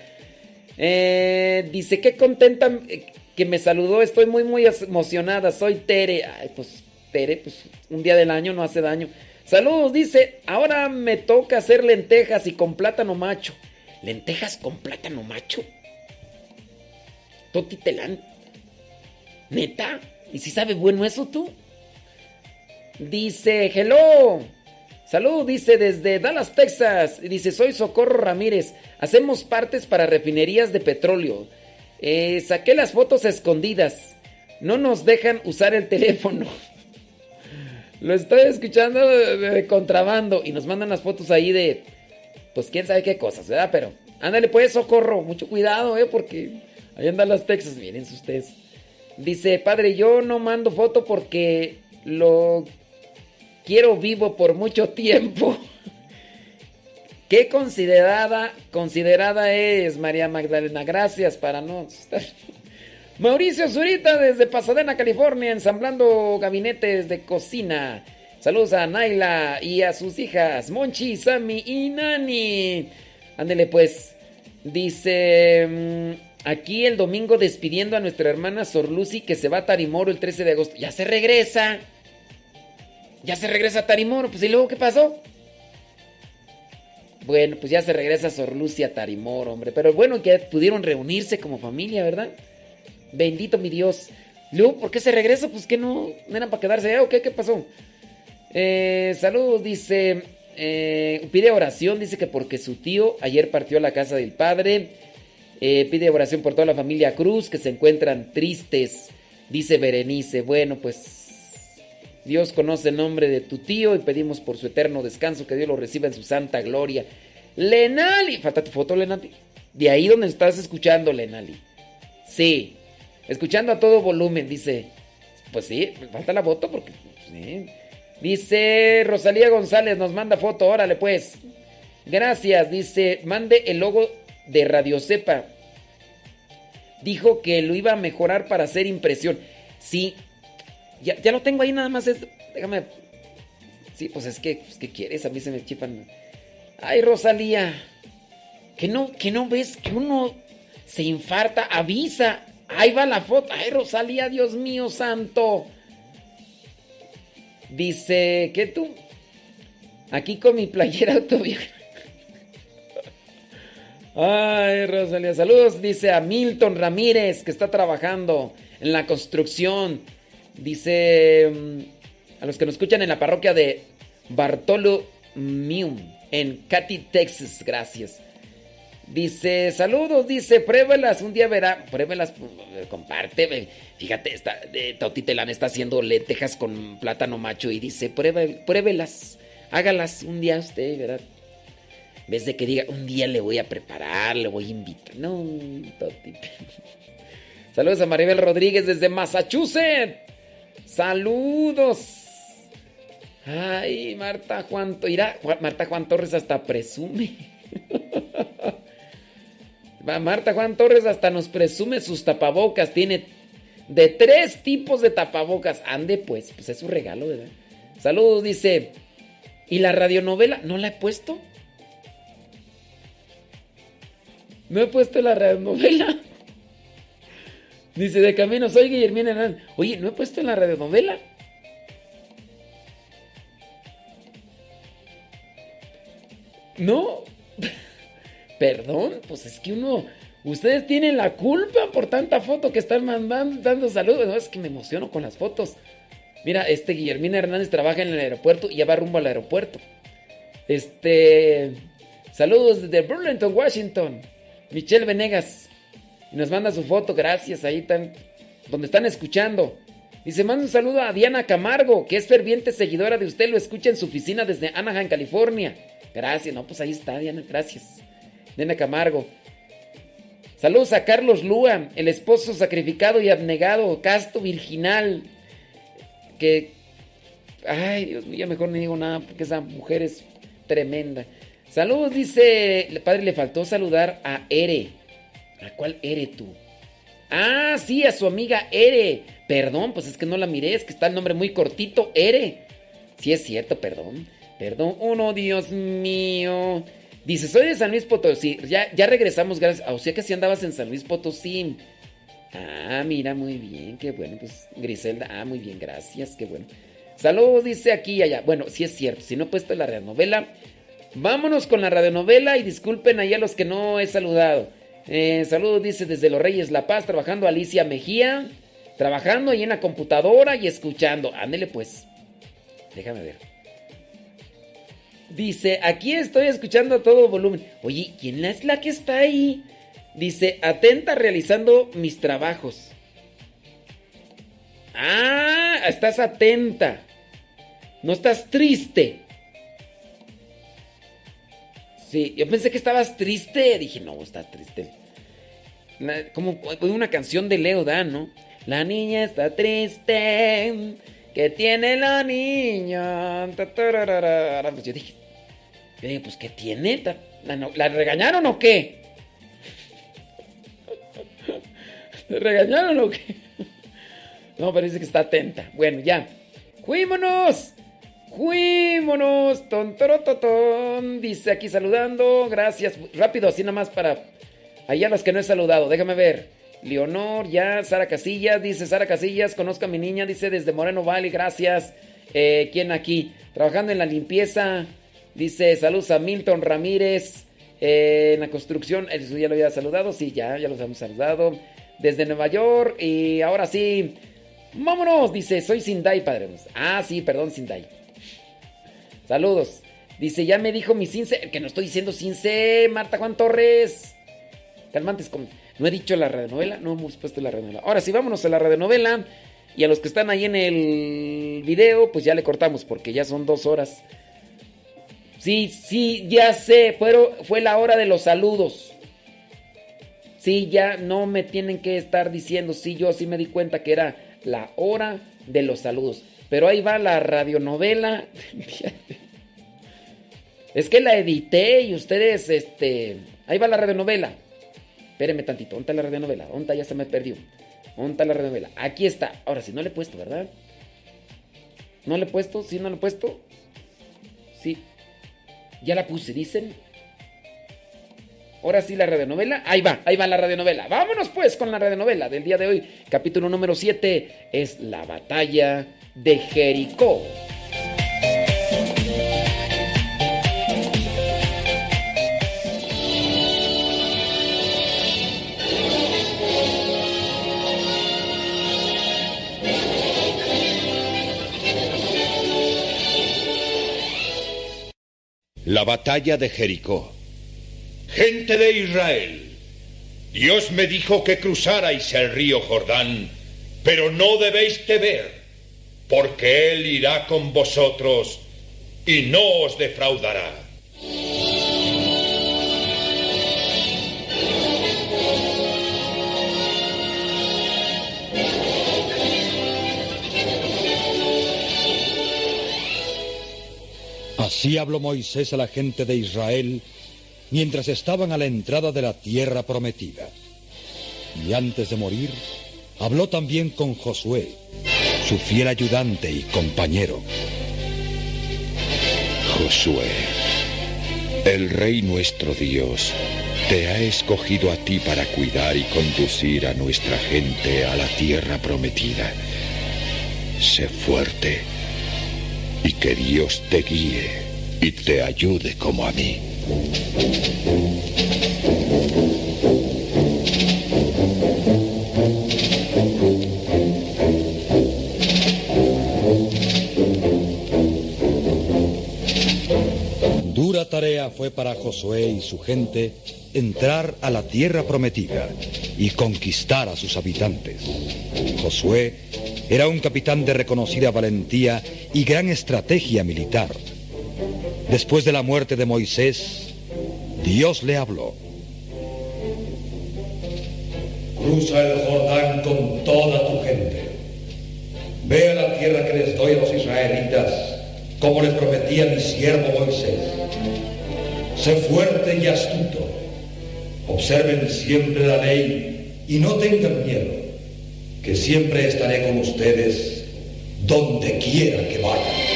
Eh, dice, qué contenta que me saludó. Estoy muy, muy emocionada. Soy Tere. Ay, pues Tere, pues un día del año no hace daño. Saludos, dice. Ahora me toca hacer lentejas y con plátano macho. ¿Lentejas con plátano macho? Toti Telán. ¿Neta? ¿Y si sabe bueno eso tú? Dice, hello. Salud, dice desde Dallas, Texas. Dice, soy Socorro Ramírez. Hacemos partes para refinerías de petróleo. Eh, saqué las fotos escondidas. No nos dejan usar el teléfono. Lo estoy escuchando de, contrabando. Y nos mandan las fotos ahí de. Pues quién sabe qué cosas, ¿verdad? Pero ándale pues, socorro. Mucho cuidado, ¿eh? Porque ahí andan las Texas. Miren ustedes. Dice, padre, yo no mando foto porque lo quiero vivo por mucho tiempo. Qué considerada, considerada es María Magdalena. Gracias para no estar. Mauricio Zurita desde Pasadena, California, ensamblando gabinetes de cocina. Saludos a Naila y a sus hijas, Monchi, Sammy y Nani. Ándele pues. Dice mm, aquí el domingo despidiendo a nuestra hermana Sor Lucy que se va a Tarimoro el 13 de agosto. Ya se regresa. Ya se regresa a Tarimoro. Pues y luego, ¿qué pasó? Bueno, pues ya se regresa Sor Lucia Tarimor, hombre. Pero bueno, que pudieron reunirse como familia, ¿verdad? Bendito mi Dios. Luego, ¿por qué se regresa? Pues que no, no eran para quedarse. ¿eh? ¿O qué? ¿Qué pasó? Eh, saludos, dice. Eh, pide oración, dice que porque su tío ayer partió a la casa del padre. Eh, pide oración por toda la familia Cruz que se encuentran tristes. Dice Berenice. Bueno, pues Dios conoce el nombre de tu tío y pedimos por su eterno descanso que Dios lo reciba en su santa gloria. Lenali, falta tu foto, Lenali. De ahí donde estás escuchando, Lenali. Sí, escuchando a todo volumen, dice. Pues sí, falta la foto porque. sí. Dice Rosalía González, nos manda foto, órale pues. Gracias, dice, mande el logo de Radio Cepa. Dijo que lo iba a mejorar para hacer impresión. Sí, ya, ya lo tengo ahí nada más. Déjame. Sí, pues es que, pues, ¿qué quieres? A mí se me chifan. Ay, Rosalía. Que no, que no ves que uno se infarta, avisa. Ahí va la foto. Ay, Rosalía, Dios mío santo. Dice, ¿qué tú? Aquí con mi playera autobiográfica. Ay, Rosalía, saludos. Dice a Milton Ramírez, que está trabajando en la construcción. Dice mm, a los que nos escuchan en la parroquia de Bartolomeu, en Katy, Texas. Gracias. Dice, saludos, dice, pruébelas, un día verá, pruébelas, comparte, ve. fíjate, está, Toti Telán está haciendo lentejas con plátano macho y dice, pruébelas, hágalas un día usted, ¿verdad? En vez de que diga, un día le voy a preparar, le voy a invitar. No, Toti. Saludos a Maribel Rodríguez desde Massachusetts. Saludos. Ay, Marta Juan, irá, Marta Juan Torres hasta presume. Marta Juan Torres hasta nos presume sus tapabocas. Tiene de tres tipos de tapabocas. Ande pues, pues es su regalo, ¿verdad? Saludos, dice. ¿Y la radionovela? ¿No la he puesto? No he puesto la radionovela. Dice, de camino soy Guillermina Hernández. Oye, ¿no he puesto la radionovela? No. Perdón, pues es que uno. Ustedes tienen la culpa por tanta foto que están mandando, dando saludos. No, es que me emociono con las fotos. Mira, este Guillermina Hernández trabaja en el aeropuerto y ya va rumbo al aeropuerto. Este. Saludos desde Burlington, Washington. Michelle Venegas. Y nos manda su foto, gracias. Ahí están. Donde están escuchando. Y se manda un saludo a Diana Camargo, que es ferviente seguidora de usted. Lo escucha en su oficina desde Anaheim, California. Gracias, no, pues ahí está, Diana, gracias. Diana Camargo. Saludos a Carlos Lúa, el esposo sacrificado y abnegado, casto, virginal. Que. Ay, Dios mío, mejor no digo nada porque esa mujer es tremenda. Saludos, dice. El padre le faltó saludar a Ere. ¿A cuál Ere tú? Ah, sí, a su amiga Ere. Perdón, pues es que no la miré, es que está el nombre muy cortito, Ere. Sí es cierto, perdón. Perdón, uno, Dios mío. Dice, soy de San Luis Potosí. Ya, ya regresamos, gracias. O sea que si andabas en San Luis Potosí. Ah, mira, muy bien, qué bueno. Pues Griselda, ah, muy bien, gracias, qué bueno. Saludos, dice aquí y allá. Bueno, sí es cierto, si no he puesto la radionovela. Vámonos con la radionovela y disculpen ahí a los que no he saludado. Eh, saludos, dice desde Los Reyes La Paz, trabajando Alicia Mejía. Trabajando ahí en la computadora y escuchando. Ándele pues. Déjame ver. Dice, aquí estoy escuchando a todo volumen. Oye, ¿quién es la que está ahí? Dice, atenta realizando mis trabajos. Ah, estás atenta. No estás triste. Yo pensé que estabas triste. Dije, no, estás triste. Como una canción de Leo Dan, ¿no? La niña está triste. ¿Qué tiene la niña? Pues yo dije, yo dije, pues ¿qué tiene? ¿La, ¿la regañaron o qué? ¿La regañaron o qué? No, parece que está atenta. Bueno, ya. ¡Fuímonos! ¡Fuímonos! Ton, toro, to, ton. Dice aquí saludando. Gracias. Rápido, así nada más para. Allá los que no he saludado. Déjame ver. Leonor, ya. Sara Casillas. Dice Sara Casillas. Conozca a mi niña. Dice desde Moreno Valley. Gracias. Eh, ¿Quién aquí? Trabajando en la limpieza. Dice saludos a Milton Ramírez. eh, en la construcción. Eso ya lo había saludado. Sí, ya, ya los hemos saludado. Desde Nueva York. Y ahora sí. Vámonos, dice, soy Sindai, padre. Ah, sí, perdón, Sindai. Saludos. Dice, ya me dijo mi Cince, que no estoy diciendo Cince, Marta Juan Torres. Calmantes, con... no he dicho la radionovela, no hemos puesto la radionovela. Ahora sí, vámonos a la radionovela. Y a los que están ahí en el video, pues ya le cortamos porque ya son dos horas. Sí, sí, ya sé, fue, fue la hora de los saludos. Sí, ya no me tienen que estar diciendo, sí, yo sí me di cuenta que era la hora de los saludos. Pero ahí va la radionovela. es que la edité y ustedes, este... Ahí va la radionovela. Espérenme tantito, ¿dónde está la radionovela? ¿Dónde? Ya se me perdió. ¿Dónde la radionovela? Aquí está. Ahora sí, no le he puesto, ¿verdad? ¿No le he puesto? ¿Sí no le he puesto? Sí. Ya la puse, dicen. Ahora sí la radionovela. Ahí va, ahí va la radionovela. Vámonos pues con la radionovela del día de hoy. Capítulo número 7 es La batalla de Jericó. La batalla de Jericó. Gente de Israel, Dios me dijo que cruzarais el río Jordán, pero no debéis temer, porque Él irá con vosotros y no os defraudará. Así habló Moisés a la gente de Israel mientras estaban a la entrada de la tierra prometida. Y antes de morir, habló también con Josué, su fiel ayudante y compañero. Josué, el Rey nuestro Dios te ha escogido a ti para cuidar y conducir a nuestra gente a la tierra prometida. Sé fuerte y que Dios te guíe y te ayude como a mí. Fue para Josué y su gente entrar a la tierra prometida y conquistar a sus habitantes. Josué era un capitán de reconocida valentía y gran estrategia militar. Después de la muerte de Moisés, Dios le habló. Cruza el Jordán con toda tu gente. Ve a la tierra que les doy a los israelitas, como les prometía mi siervo Moisés. Sé fuerte y astuto. Observen siempre la ley y no tengan miedo, que siempre estaré con ustedes donde quiera que vayan.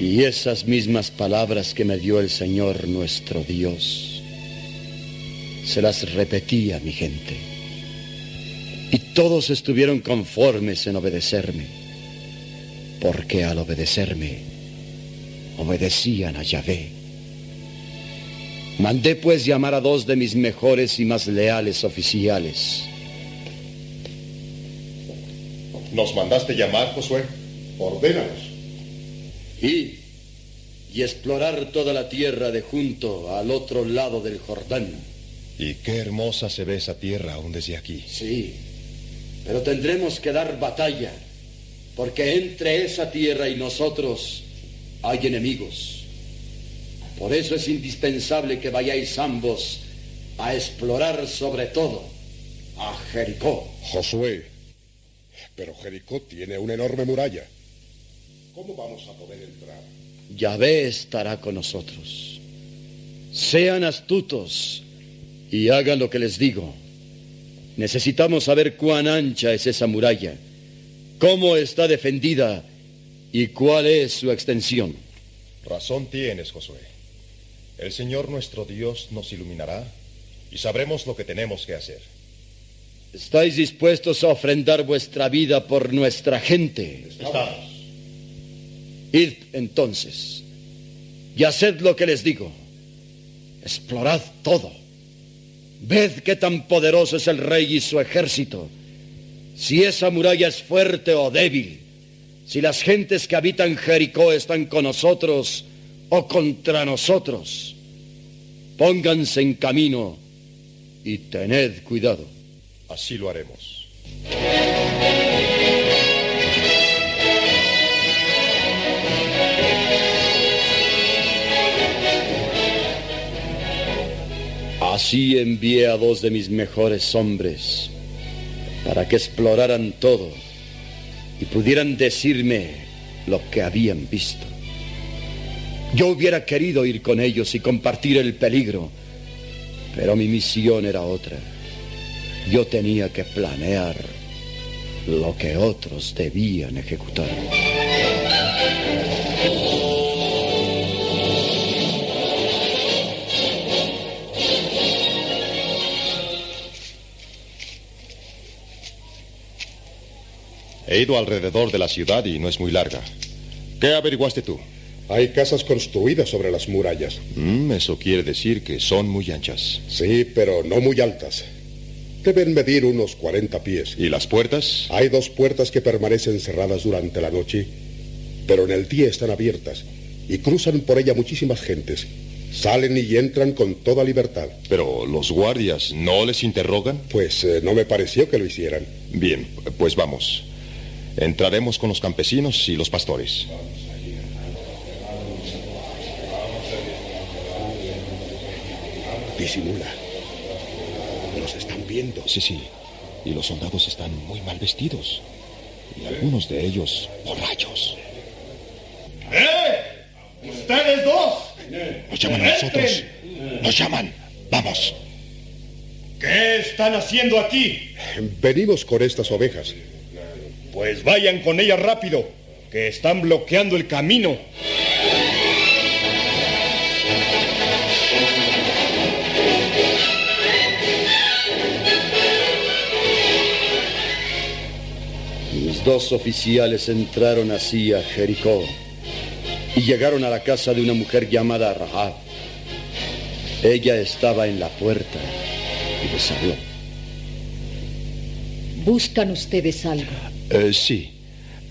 Y esas mismas palabras que me dio el Señor nuestro Dios, se las repetí a mi gente. Y todos estuvieron conformes en obedecerme, porque al obedecerme, obedecían a Yahvé. Mandé pues llamar a dos de mis mejores y más leales oficiales. ¿Nos mandaste llamar, Josué? Ordénanos. Y, y explorar toda la tierra de junto al otro lado del Jordán. Y qué hermosa se ve esa tierra aún desde aquí. Sí, pero tendremos que dar batalla, porque entre esa tierra y nosotros hay enemigos. Por eso es indispensable que vayáis ambos a explorar sobre todo a Jericó. Josué, pero Jericó tiene una enorme muralla. ¿Cómo vamos a poder entrar? Yahvé estará con nosotros. Sean astutos y hagan lo que les digo. Necesitamos saber cuán ancha es esa muralla, cómo está defendida y cuál es su extensión. Razón tienes, Josué. El Señor nuestro Dios nos iluminará y sabremos lo que tenemos que hacer. ¿Estáis dispuestos a ofrendar vuestra vida por nuestra gente? Estamos. Id entonces y haced lo que les digo. Explorad todo. Ved qué tan poderoso es el rey y su ejército. Si esa muralla es fuerte o débil, si las gentes que habitan Jericó están con nosotros o contra nosotros. Pónganse en camino y tened cuidado. Así lo haremos. Así envié a dos de mis mejores hombres para que exploraran todo y pudieran decirme lo que habían visto. Yo hubiera querido ir con ellos y compartir el peligro, pero mi misión era otra. Yo tenía que planear lo que otros debían ejecutar. He ido alrededor de la ciudad y no es muy larga. ¿Qué averiguaste tú? Hay casas construidas sobre las murallas. Mm, eso quiere decir que son muy anchas. Sí, pero no muy altas. Deben medir unos 40 pies. ¿Y las puertas? Hay dos puertas que permanecen cerradas durante la noche, pero en el día están abiertas y cruzan por ella muchísimas gentes. Salen y entran con toda libertad. Pero los guardias no les interrogan. Pues eh, no me pareció que lo hicieran. Bien, pues vamos. Entraremos con los campesinos y los pastores. Disimula. Nos están viendo. Sí, sí. Y los soldados están muy mal vestidos. Y algunos de ellos borrachos. ¡Eh! ¡Ustedes dos! Nos llaman a nosotros. Nos llaman. Vamos. ¿Qué están haciendo aquí? Venimos con estas ovejas. Pues vayan con ellas rápido, que están bloqueando el camino. Mis dos oficiales entraron así a Jericó y llegaron a la casa de una mujer llamada Rahab. Ella estaba en la puerta y les habló. ¿Buscan ustedes algo? Eh, sí.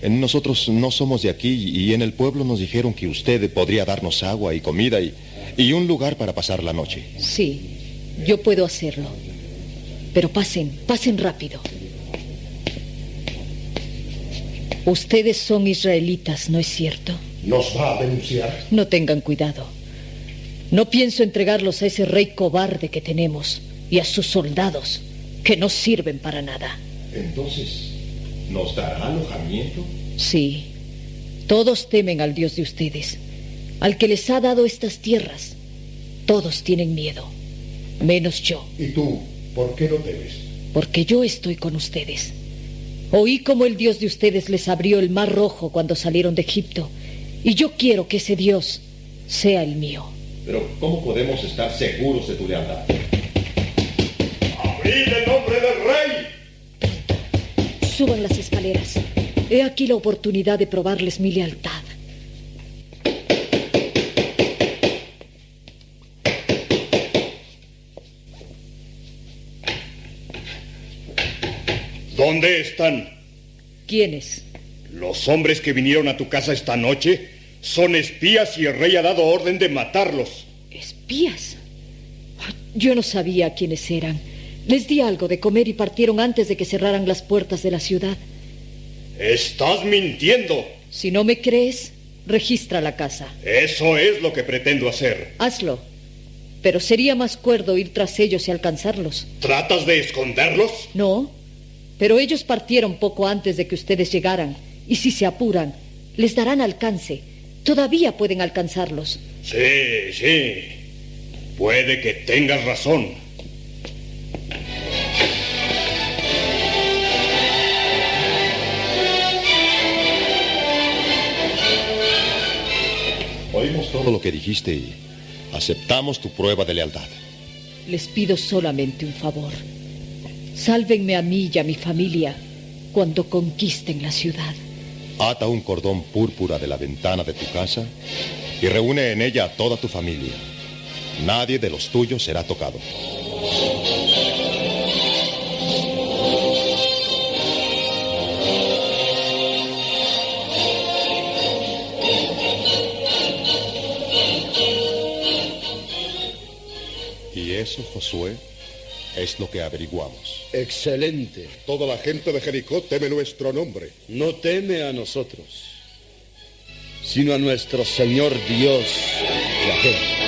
Nosotros no somos de aquí y en el pueblo nos dijeron que usted podría darnos agua y comida y, y un lugar para pasar la noche. Sí, yo puedo hacerlo. Pero pasen, pasen rápido. Ustedes son israelitas, ¿no es cierto? ¿Nos va a denunciar? No tengan cuidado. No pienso entregarlos a ese rey cobarde que tenemos y a sus soldados, que no sirven para nada. Entonces, ¿nos dará alojamiento? Sí, todos temen al Dios de ustedes, al que les ha dado estas tierras. Todos tienen miedo, menos yo, ¿Y tú por qué no temes? porque yo estoy con ustedes. Oí cómo el Dios de ustedes les abrió el mar rojo cuando salieron de Egipto, y yo quiero que ese Dios sea el mío. Pero ¿cómo podemos estar seguros de tu lealtad? ¡Abrid en nombre del rey! Suban las escaleras. He aquí la oportunidad de probarles mi lealtad. ¿Dónde están? ¿Quiénes? Los hombres que vinieron a tu casa esta noche son espías y el rey ha dado orden de matarlos. ¿Espías? Yo no sabía quiénes eran. Les di algo de comer y partieron antes de que cerraran las puertas de la ciudad. Estás mintiendo. Si no me crees, registra la casa. Eso es lo que pretendo hacer. Hazlo. Pero sería más cuerdo ir tras ellos y alcanzarlos. ¿Tratas de esconderlos? No, pero ellos partieron poco antes de que ustedes llegaran. Y si se apuran, les darán alcance. Todavía pueden alcanzarlos. Sí, sí. Puede que tengas razón. Oímos todo lo que dijiste y aceptamos tu prueba de lealtad. Les pido solamente un favor. Sálvenme a mí y a mi familia cuando conquisten la ciudad. Ata un cordón púrpura de la ventana de tu casa y reúne en ella a toda tu familia. Nadie de los tuyos será tocado. Eso, Josué, es lo que averiguamos. Excelente. Toda la gente de Jericó teme nuestro nombre. No teme a nosotros, sino a nuestro Señor Dios, Yahvé.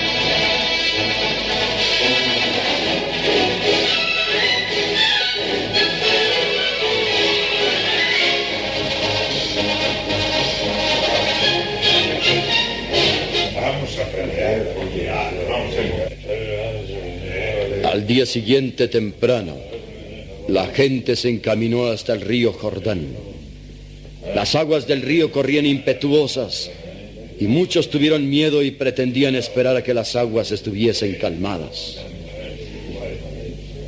Día siguiente temprano, la gente se encaminó hasta el río Jordán. Las aguas del río corrían impetuosas y muchos tuvieron miedo y pretendían esperar a que las aguas estuviesen calmadas.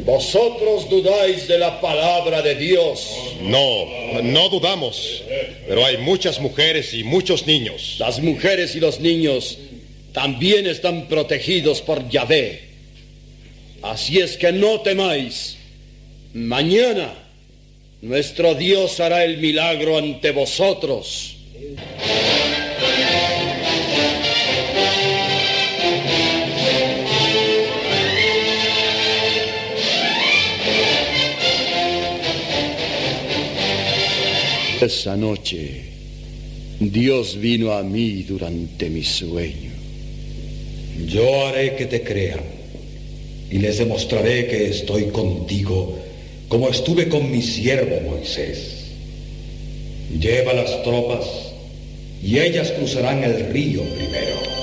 Vosotros dudáis de la palabra de Dios. No, no dudamos, pero hay muchas mujeres y muchos niños. Las mujeres y los niños también están protegidos por Yahvé. Así es que no temáis. Mañana nuestro Dios hará el milagro ante vosotros. Esa noche, Dios vino a mí durante mi sueño. Yo haré que te crean y les demostraré que estoy contigo como estuve con mi siervo Moisés. Lleva las tropas y ellas cruzarán el río primero.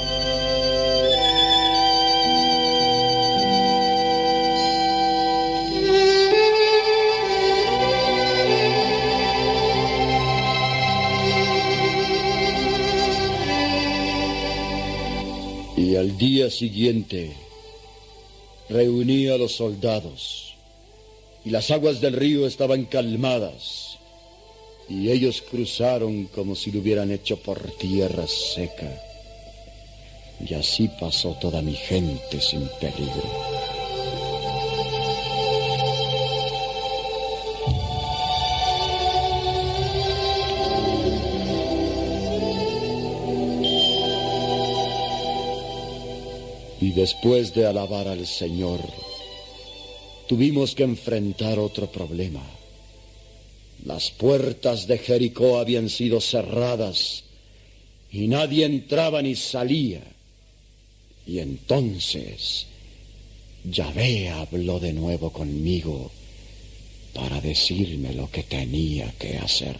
Y al día siguiente reuní a los soldados y las aguas del río estaban calmadas y ellos cruzaron como si lo hubieran hecho por tierra seca. Y así pasó toda mi gente sin peligro. Después de alabar al Señor, tuvimos que enfrentar otro problema. Las puertas de Jericó habían sido cerradas y nadie entraba ni salía. Y entonces Yahvé habló de nuevo conmigo para decirme lo que tenía que hacer.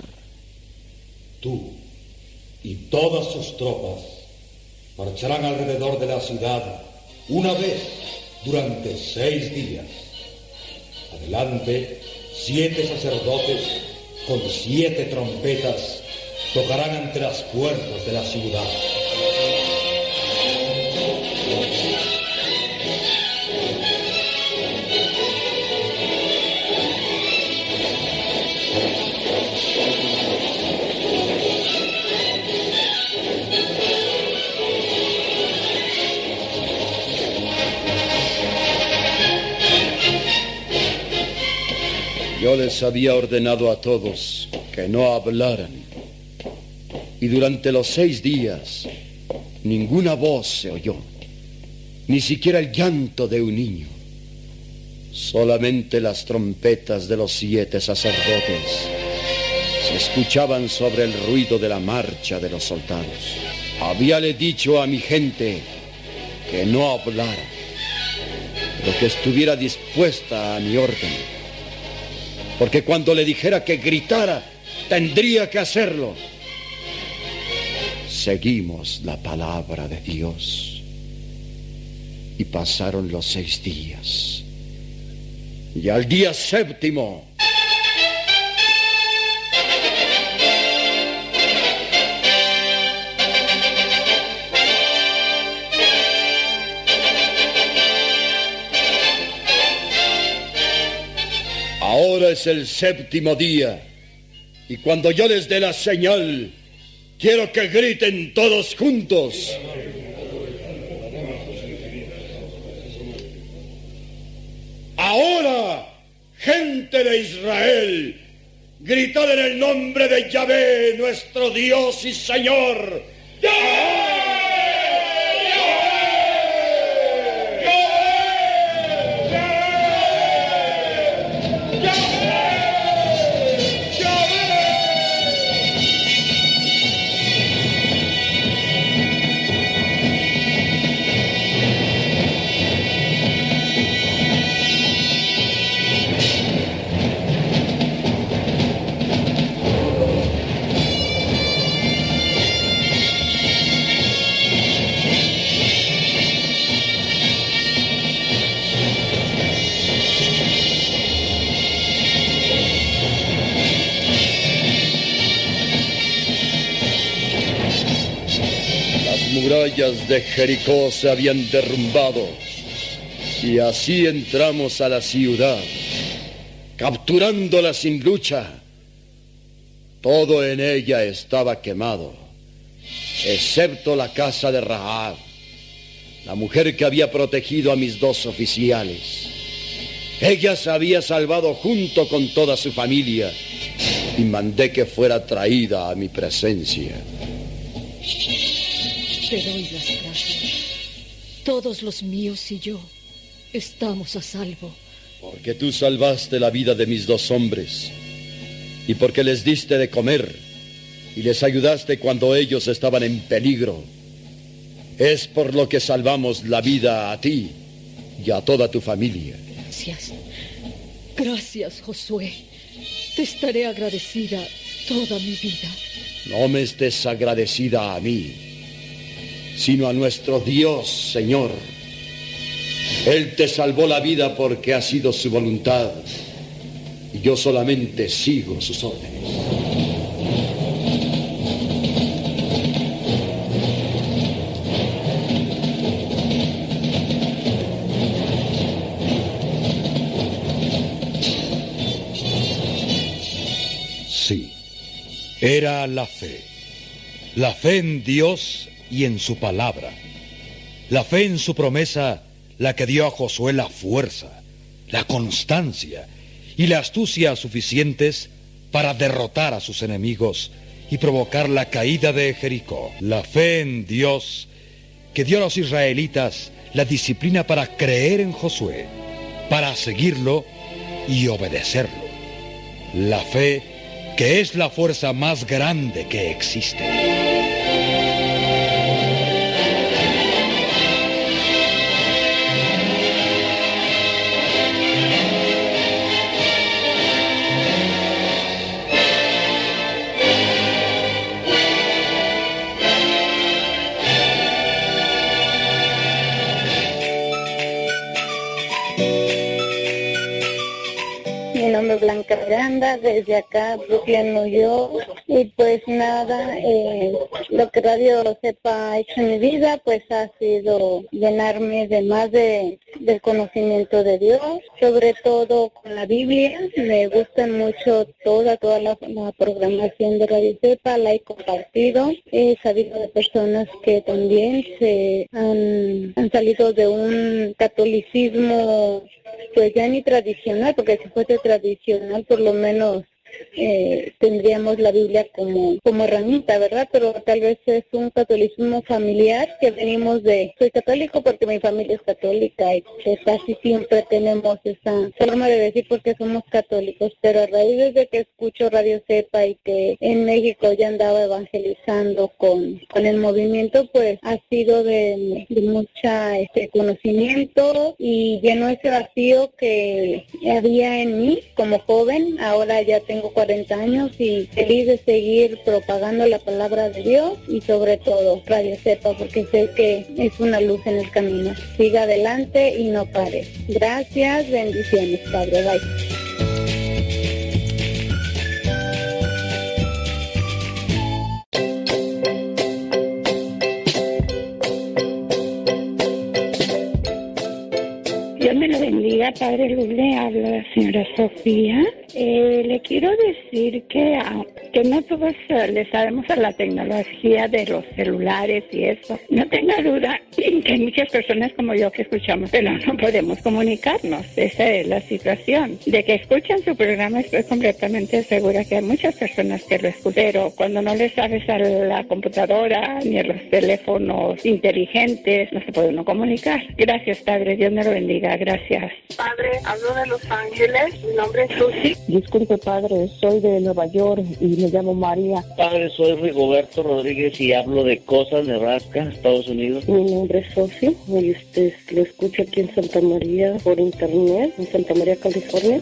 Tú y todas tus tropas marcharán alrededor de la ciudad una vez durante seis días. Adelante, siete sacerdotes con siete trompetas tocarán ante las puertas de la ciudad. Yo les había ordenado a todos que no hablaran. Y durante los seis días ninguna voz se oyó, ni siquiera el llanto de un niño. Solamente las trompetas de los siete sacerdotes se escuchaban sobre el ruido de la marcha de los soldados. Habíale dicho a mi gente que no hablara, pero que estuviera dispuesta a mi orden porque cuando le dijera que gritara, tendría que hacerlo. Seguimos la palabra de Dios. Y pasaron los seis días. Y al día séptimo, Es el séptimo día. Y cuando yo les dé la señal, quiero que griten todos juntos. Ahora, gente de Israel, gritad en el nombre de Yahvé, nuestro Dios y Señor. De Jericó se habían derrumbado y así entramos a la ciudad, capturándola sin lucha. Todo en ella estaba quemado, excepto la casa de Rahab, la mujer que había protegido a mis dos oficiales. Ella se había salvado junto con toda su familia y mandé que fuera traída a mi presencia. Te doy las gracias. Todos los míos y yo estamos a salvo. Porque tú salvaste la vida de mis dos hombres y porque les diste de comer y les ayudaste cuando ellos estaban en peligro. Es por lo que salvamos la vida a ti y a toda tu familia. Gracias. Gracias, Josué. Te estaré agradecida toda mi vida. No me estés agradecida a mí, sino a nuestro Dios, Señor. Él te salvó la vida porque ha sido su voluntad y yo solamente sigo sus órdenes. Sí, era la fe. La fe en Dios y en su palabra. La fe en su promesa la que dio a Josué la fuerza, la constancia y la astucia suficientes para derrotar a sus enemigos y provocar la caída de Jericó. La fe en Dios que dio a los israelitas la disciplina para creer en Josué, para seguirlo y obedecerlo. La fe que es la fuerza más grande que existe. Blanca Miranda, desde acá, Brooklyn, New York. Y pues nada, eh, lo que Radio Sepa ha hecho en mi vida, pues ha sido llenarme de más de, del conocimiento de Dios, sobre todo con la Biblia. Me gustan mucho toda, toda la, la programación de Radio Sepa, la he compartido. He sabido de personas que también se han, han salido de un catolicismo pues ya ni tradicional, porque si fuese tradicional por lo menos eh, tendríamos la Biblia como, como herramienta, ¿verdad? Pero tal vez es un catolicismo familiar que venimos de, soy católico porque mi familia es católica y que casi siempre tenemos esa forma de decir porque somos católicos, pero a raíz de que escucho Radio Cepa y que en México ya andaba evangelizando con, con el movimiento, pues ha sido de, de mucha este conocimiento y llenó ese vacío que había en mí como joven, ahora ya tengo 40 años y feliz de seguir propagando la palabra de Dios y sobre todo Radio Cepa porque sé que es una luz en el camino. Siga adelante y no pare. Gracias, bendiciones, Padre. Bye. Dios me lo bendiga, Padre Luz, le habla la señora Sofía. Eh, le quiero decir que, que no todos eh, le sabemos a la tecnología de los celulares y eso. No tenga duda que hay muchas personas como yo que escuchamos, pero no podemos comunicarnos. Esa es la situación. De que escuchan su programa estoy completamente segura que hay muchas personas que lo escuchan, pero cuando no le sabes a la computadora ni a los teléfonos inteligentes, no se puede uno comunicar. Gracias, Padre. Dios me lo bendiga. Gracias. Padre, hablo de Los Ángeles, mi nombre es Susi. Disculpe, padre, soy de Nueva York y me llamo María. Padre, soy Rigoberto Rodríguez y hablo de Cosas, Nebraska, Estados Unidos. Mi nombre es Sofi y usted lo escucha aquí en Santa María por internet, en Santa María, California.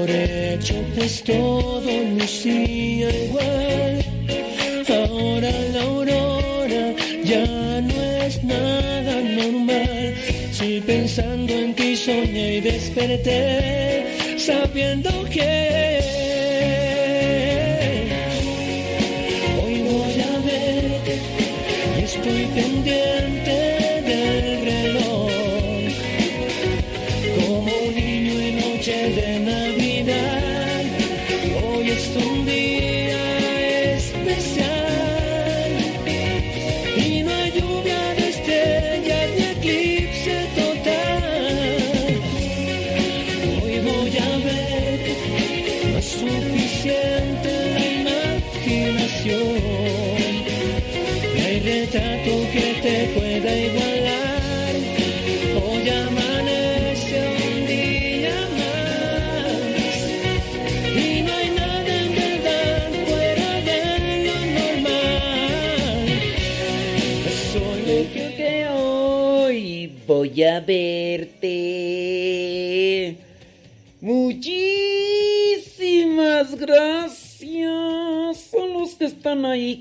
Por hecho, pues todo lucía igual. Ahora la aurora ya no es nada normal. Si pensando en ti soñé y desperté, sabiendo que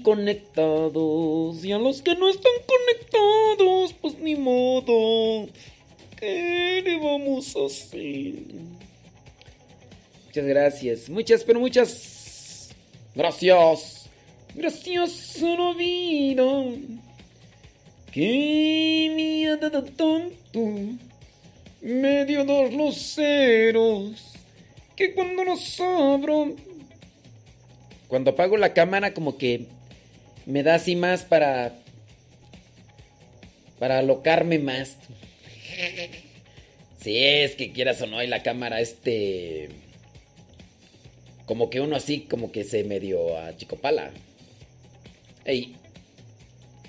conectados y a los que no están conectados, pues ni modo. ¿Qué le vamos a hacer? Muchas gracias, muchas, pero muchas gracias. Gracias a la vida que me ha dado tanto, me dio dos luceros, que cuando los abro, cuando apago la cámara como que me da así más para, para alocarme más. Si es que quieras o no, y la cámara este, como que uno así, como que se medio a chicopala. Ey.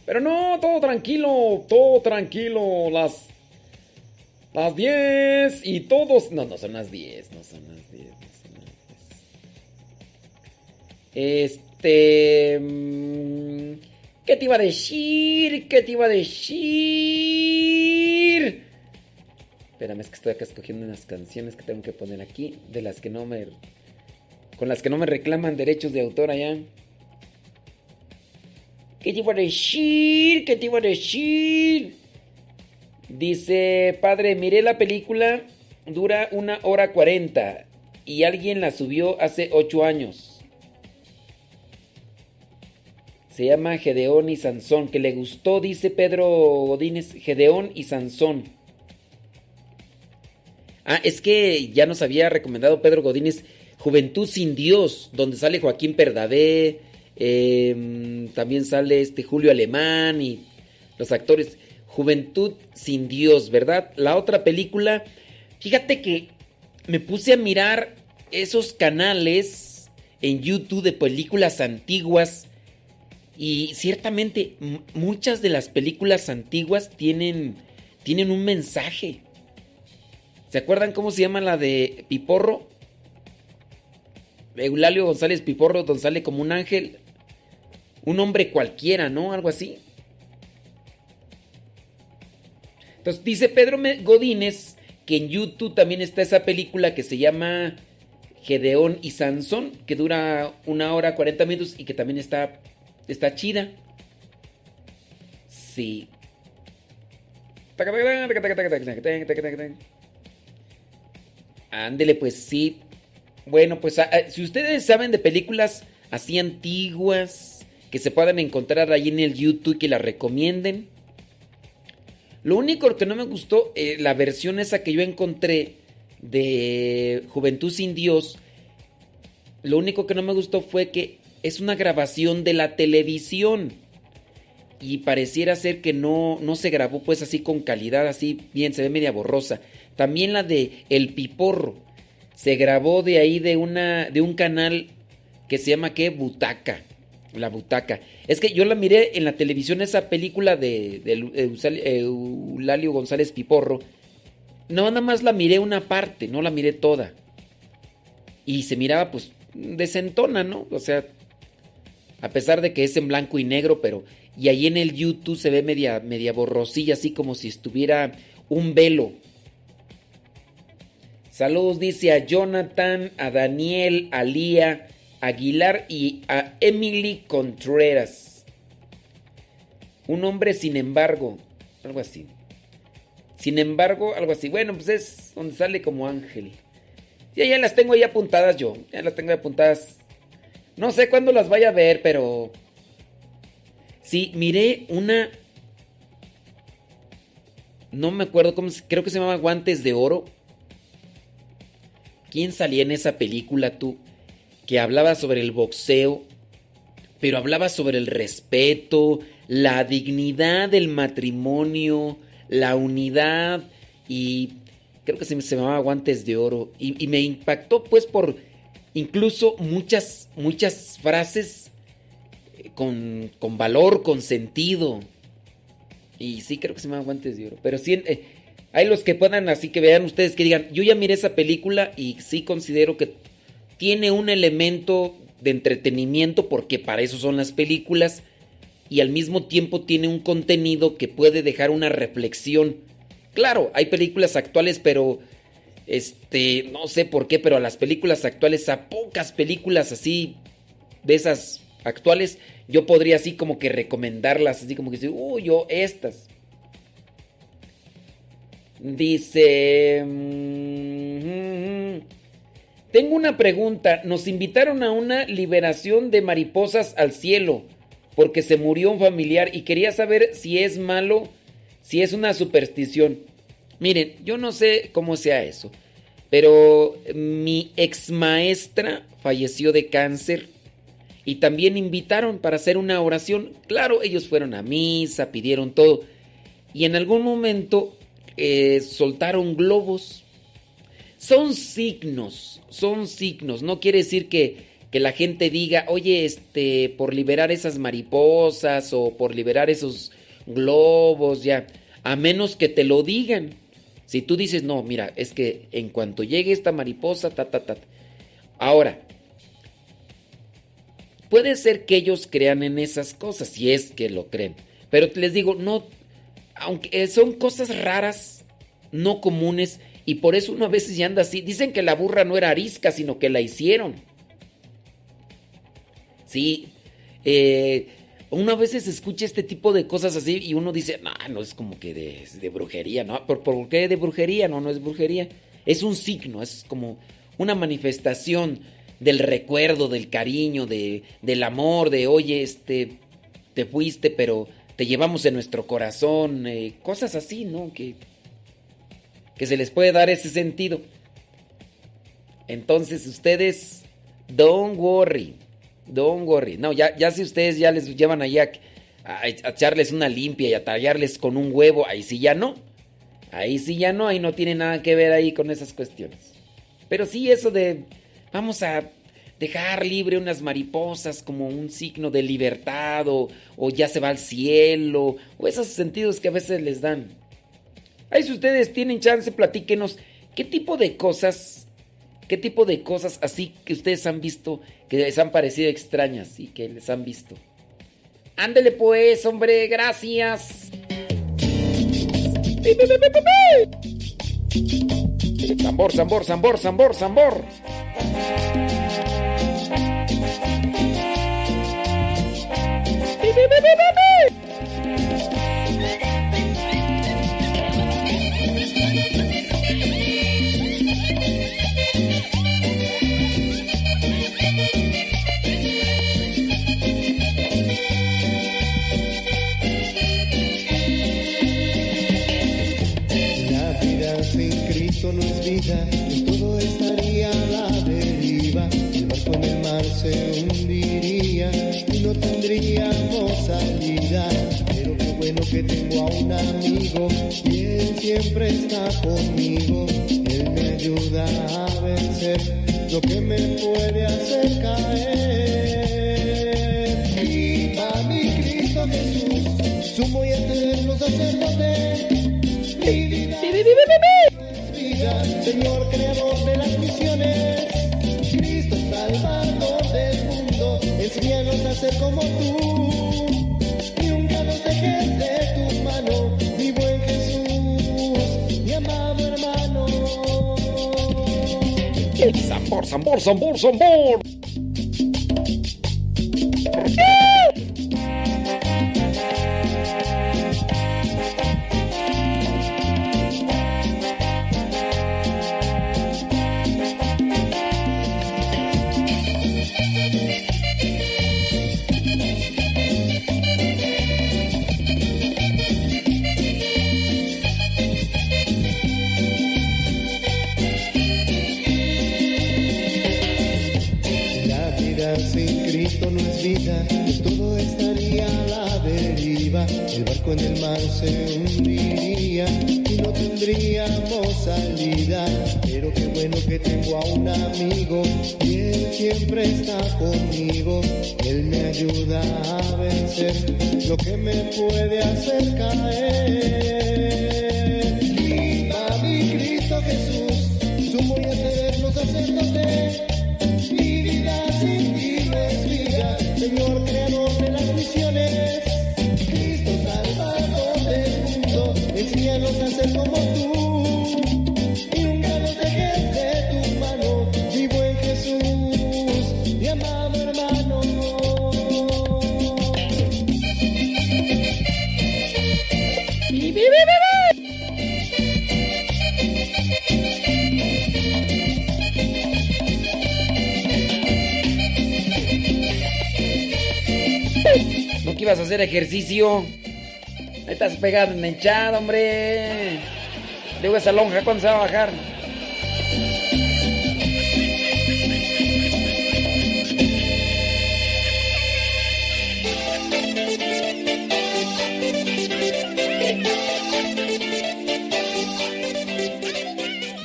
Pero no, todo tranquilo, todo tranquilo. Las. Las 10 y todos. No, no son las 10, no son las 10. No son las 10. Este. ¿Qué te iba a decir? ¿Qué te iba a decir? Espérame, es que estoy acá escogiendo unas canciones que tengo que poner aquí. De las que no me. Con las que no me reclaman derechos de autor allá. ¿Qué te iba a decir? ¿Qué te iba a decir? Dice, padre, miré la película, dura una hora cuarenta y alguien la subió hace ocho años. Se llama Gedeón y Sansón, que le gustó, dice Pedro Godínez, Gedeón y Sansón. Ah, es que ya nos había recomendado Pedro Godínez Juventud sin Dios, donde sale Joaquín Perdavé, eh, también sale este Julio Alemán y los actores. Juventud sin Dios, ¿verdad? La otra película, fíjate que me puse a mirar esos canales en YouTube de películas antiguas y ciertamente muchas de las películas antiguas tienen, tienen un mensaje. ¿Se acuerdan cómo se llama la de Piporro? Eulalio González Piporro, donde sale como un ángel. un hombre cualquiera, ¿no? Algo así. Entonces dice Pedro Godínez que en YouTube también está esa película que se llama Gedeón y Sansón, que dura una hora 40 minutos y que también está, está chida. Sí. Ándele, pues sí. Bueno, pues si ustedes saben de películas así antiguas que se puedan encontrar ahí en el YouTube que la recomienden. Lo único que no me gustó, eh, la versión esa que yo encontré de Juventud sin Dios, lo único que no me gustó fue que es una grabación de la televisión y pareciera ser que no, no se grabó pues así con calidad, así bien, se ve media borrosa. También la de El Piporro se grabó de ahí de, una, de un canal que se llama ¿qué? Butaca. La butaca. Es que yo la miré en la televisión, esa película de, Eulalio González Piporro. No, nada más la miré una parte, no la miré toda. Y se miraba pues desentona, ¿no? O sea, a pesar de que es en blanco y negro, pero... Y ahí en el YouTube se ve media, media borrosilla, así como si estuviera un velo. Saludos, dice a Jonathan, a Daniel, a Lía, Aguilar y a Emily Contreras. Un hombre, sin embargo, algo así. Sin embargo, algo así. Bueno, pues es donde sale como ángel. Ya, ya las tengo ahí apuntadas yo. Ya las tengo apuntadas. No sé cuándo las vaya a ver, pero... Sí, miré una... No me acuerdo cómo... Creo que se llamaba Guantes de Oro. ¿Quién salía en esa película tú? que hablaba sobre el boxeo, pero hablaba sobre el respeto, la dignidad del matrimonio, la unidad y creo que se, me llamaba guantes de oro y, me impactó pues por incluso muchas, muchas frases eh, con, con, valor, con sentido. Y sí, creo que se llama Guantes de Oro. Pero sí, eh, hay los que puedan, así que vean ustedes que digan, yo ya miré esa película y sí considero que tiene un elemento de entretenimiento porque para eso son las películas y al mismo tiempo tiene un contenido que puede dejar una reflexión. Claro, hay películas actuales, pero este, no sé por qué, pero a las películas actuales, a pocas películas así de esas actuales, yo podría así como que recomendarlas, así como que decir, uy, yo estas. Dice... Tengo una pregunta. Nos invitaron a una liberación de mariposas al cielo porque se murió un familiar y quería saber si es malo, si es una superstición. Miren, yo no sé cómo sea eso, pero mi ex maestra falleció de cáncer y también invitaron para hacer una oración. Claro, ellos fueron a misa, pidieron todo y en algún momento eh, soltaron globos. Son signos son signos. No quiere decir que, la gente diga, oye, este, por liberar esas mariposas o por liberar esos globos, ya. A menos que te lo digan. Si tú dices, no, mira, es que en cuanto llegue esta mariposa, ta, ta, ta. Ahora, puede ser que ellos crean en esas cosas, si es que lo creen. Pero les digo, no, aunque son cosas raras, no comunes, y por eso uno a veces ya anda así. Dicen que la burra no era arisca, sino que la hicieron. Sí. Eh, uno a veces escucha este tipo de cosas así y uno dice, no, no es como que de, brujería, ¿no? ¿Por, ¿Por, qué de brujería? No, no es brujería. Es un signo, es como una manifestación del recuerdo, del cariño, de, del amor, de, oye, este, te fuiste, pero te llevamos en nuestro corazón, eh, cosas así, ¿no? Que que se les puede dar ese sentido. Entonces ustedes, don't worry, don't worry. No, ya, ya si ustedes ya les llevan allá a, echarles una limpia y a tallarles con un huevo, ahí sí ya no. Ahí sí ya no, ahí no tiene nada que ver ahí con esas cuestiones. Pero sí eso de, vamos a dejar libre unas mariposas como un signo de libertad o, o ya se va al cielo o esos sentidos que a veces les dan. Ahí si ustedes tienen chance, platíquenos qué tipo de cosas, qué tipo de cosas así que ustedes han visto, que les han parecido extrañas y que les han visto. Ándele pues, hombre, gracias. Zambor, zambor, zambor, zambor, zambor. Todo estaría a la deriva. El barco en el mar se hundiría y no tendríamos salida. Pero qué bueno que tengo a un amigo y él siempre está conmigo. Él me ayuda a vencer lo que me puede hacer Señor creador de las misiones, Cristo salvador del mundo, enséñanos a ser como tú. Nunca nos dejes de tu mano, mi buen Jesús, mi amado hermano. Zambor, zambor, zambor, zambor. Amigo y él siempre está conmigo. Él me ayuda a vencer lo que me puede hacer caer. A hacer ejercicio? Ahí estás pegado en hinchada, hombre. Digo, esa lonja, ¿cuándo se va a bajar?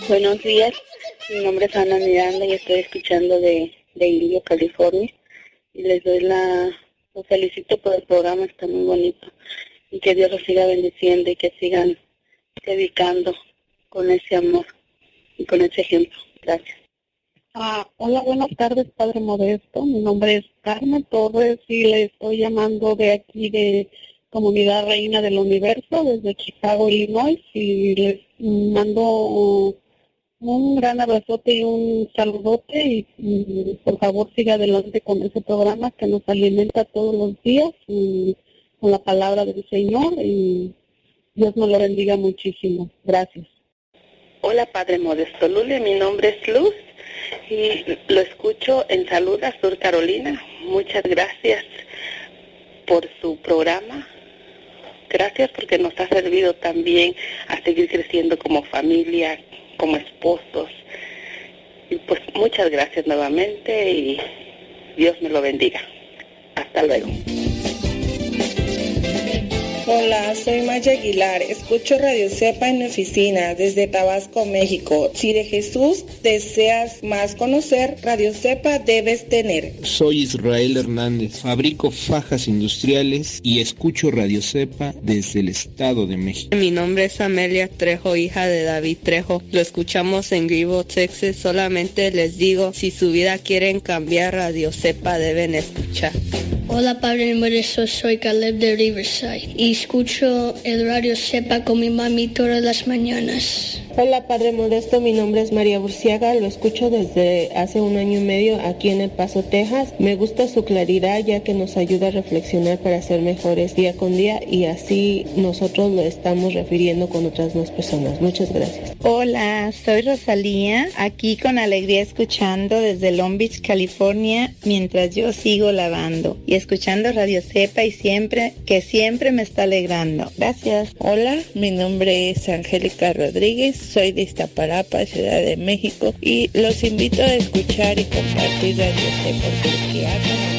Buenos días, mi nombre es Ana Miranda y estoy escuchando de, de Indio, California. Y les doy la, los felicito por el programa, está muy bonito. Y que Dios los siga bendiciendo y que sigan dedicando con ese amor y con ese ejemplo. Gracias. Ah, hola, buenas tardes, Padre Modesto. Mi nombre es Carmen Torres y le estoy llamando de aquí de Comunidad Reina del Universo, desde Chicago, Illinois. Y les mando un gran abrazote y un saludote y, por favor siga adelante con ese programa que nos alimenta todos los días y con la palabra del Señor y Dios nos lo bendiga muchísimo. Gracias. Hola, Padre Modesto Lule, mi nombre es Luz y lo escucho en Saluda, Sur Carolina. Muchas gracias por su programa. Gracias porque nos ha servido también a seguir creciendo como familia, como esposos. Y pues muchas gracias nuevamente y Dios me lo bendiga. Hasta luego. Hola, soy Maya Aguilar. Escucho Radio Cepa en mi oficina desde Tabasco, México. Si de Jesús deseas más conocer, Radio Cepa debes tener. Soy Israel Hernández, fabrico fajas industriales y escucho Radio Cepa desde el Estado de México. Mi nombre es Amelia Trejo, hija de David Trejo. Lo escuchamos en Grivo, Texas. Solamente les digo, si su vida quieren cambiar, Radio Cepa deben escuchar. Hola Padre Modesto, soy Caleb de Riverside y escucho el radio Sepa con mi mami todas las mañanas. Hola Padre Modesto, mi nombre es María Burciaga, lo escucho desde hace un año y medio aquí en El Paso, Texas. Me gusta su claridad ya que nos ayuda a reflexionar para ser mejores día con día y así nosotros lo estamos refiriendo con otras más personas. Muchas gracias. Hola, soy Rosalía, aquí con alegría escuchando desde Long Beach, California, mientras yo sigo lavando y escuchando Radio Cepa y siempre, que siempre me está alegrando. Gracias. Hola, mi nombre es Angélica Rodríguez, soy de Iztapalapa, Ciudad de México y los invito a escuchar y compartir Radio Cepa porque ha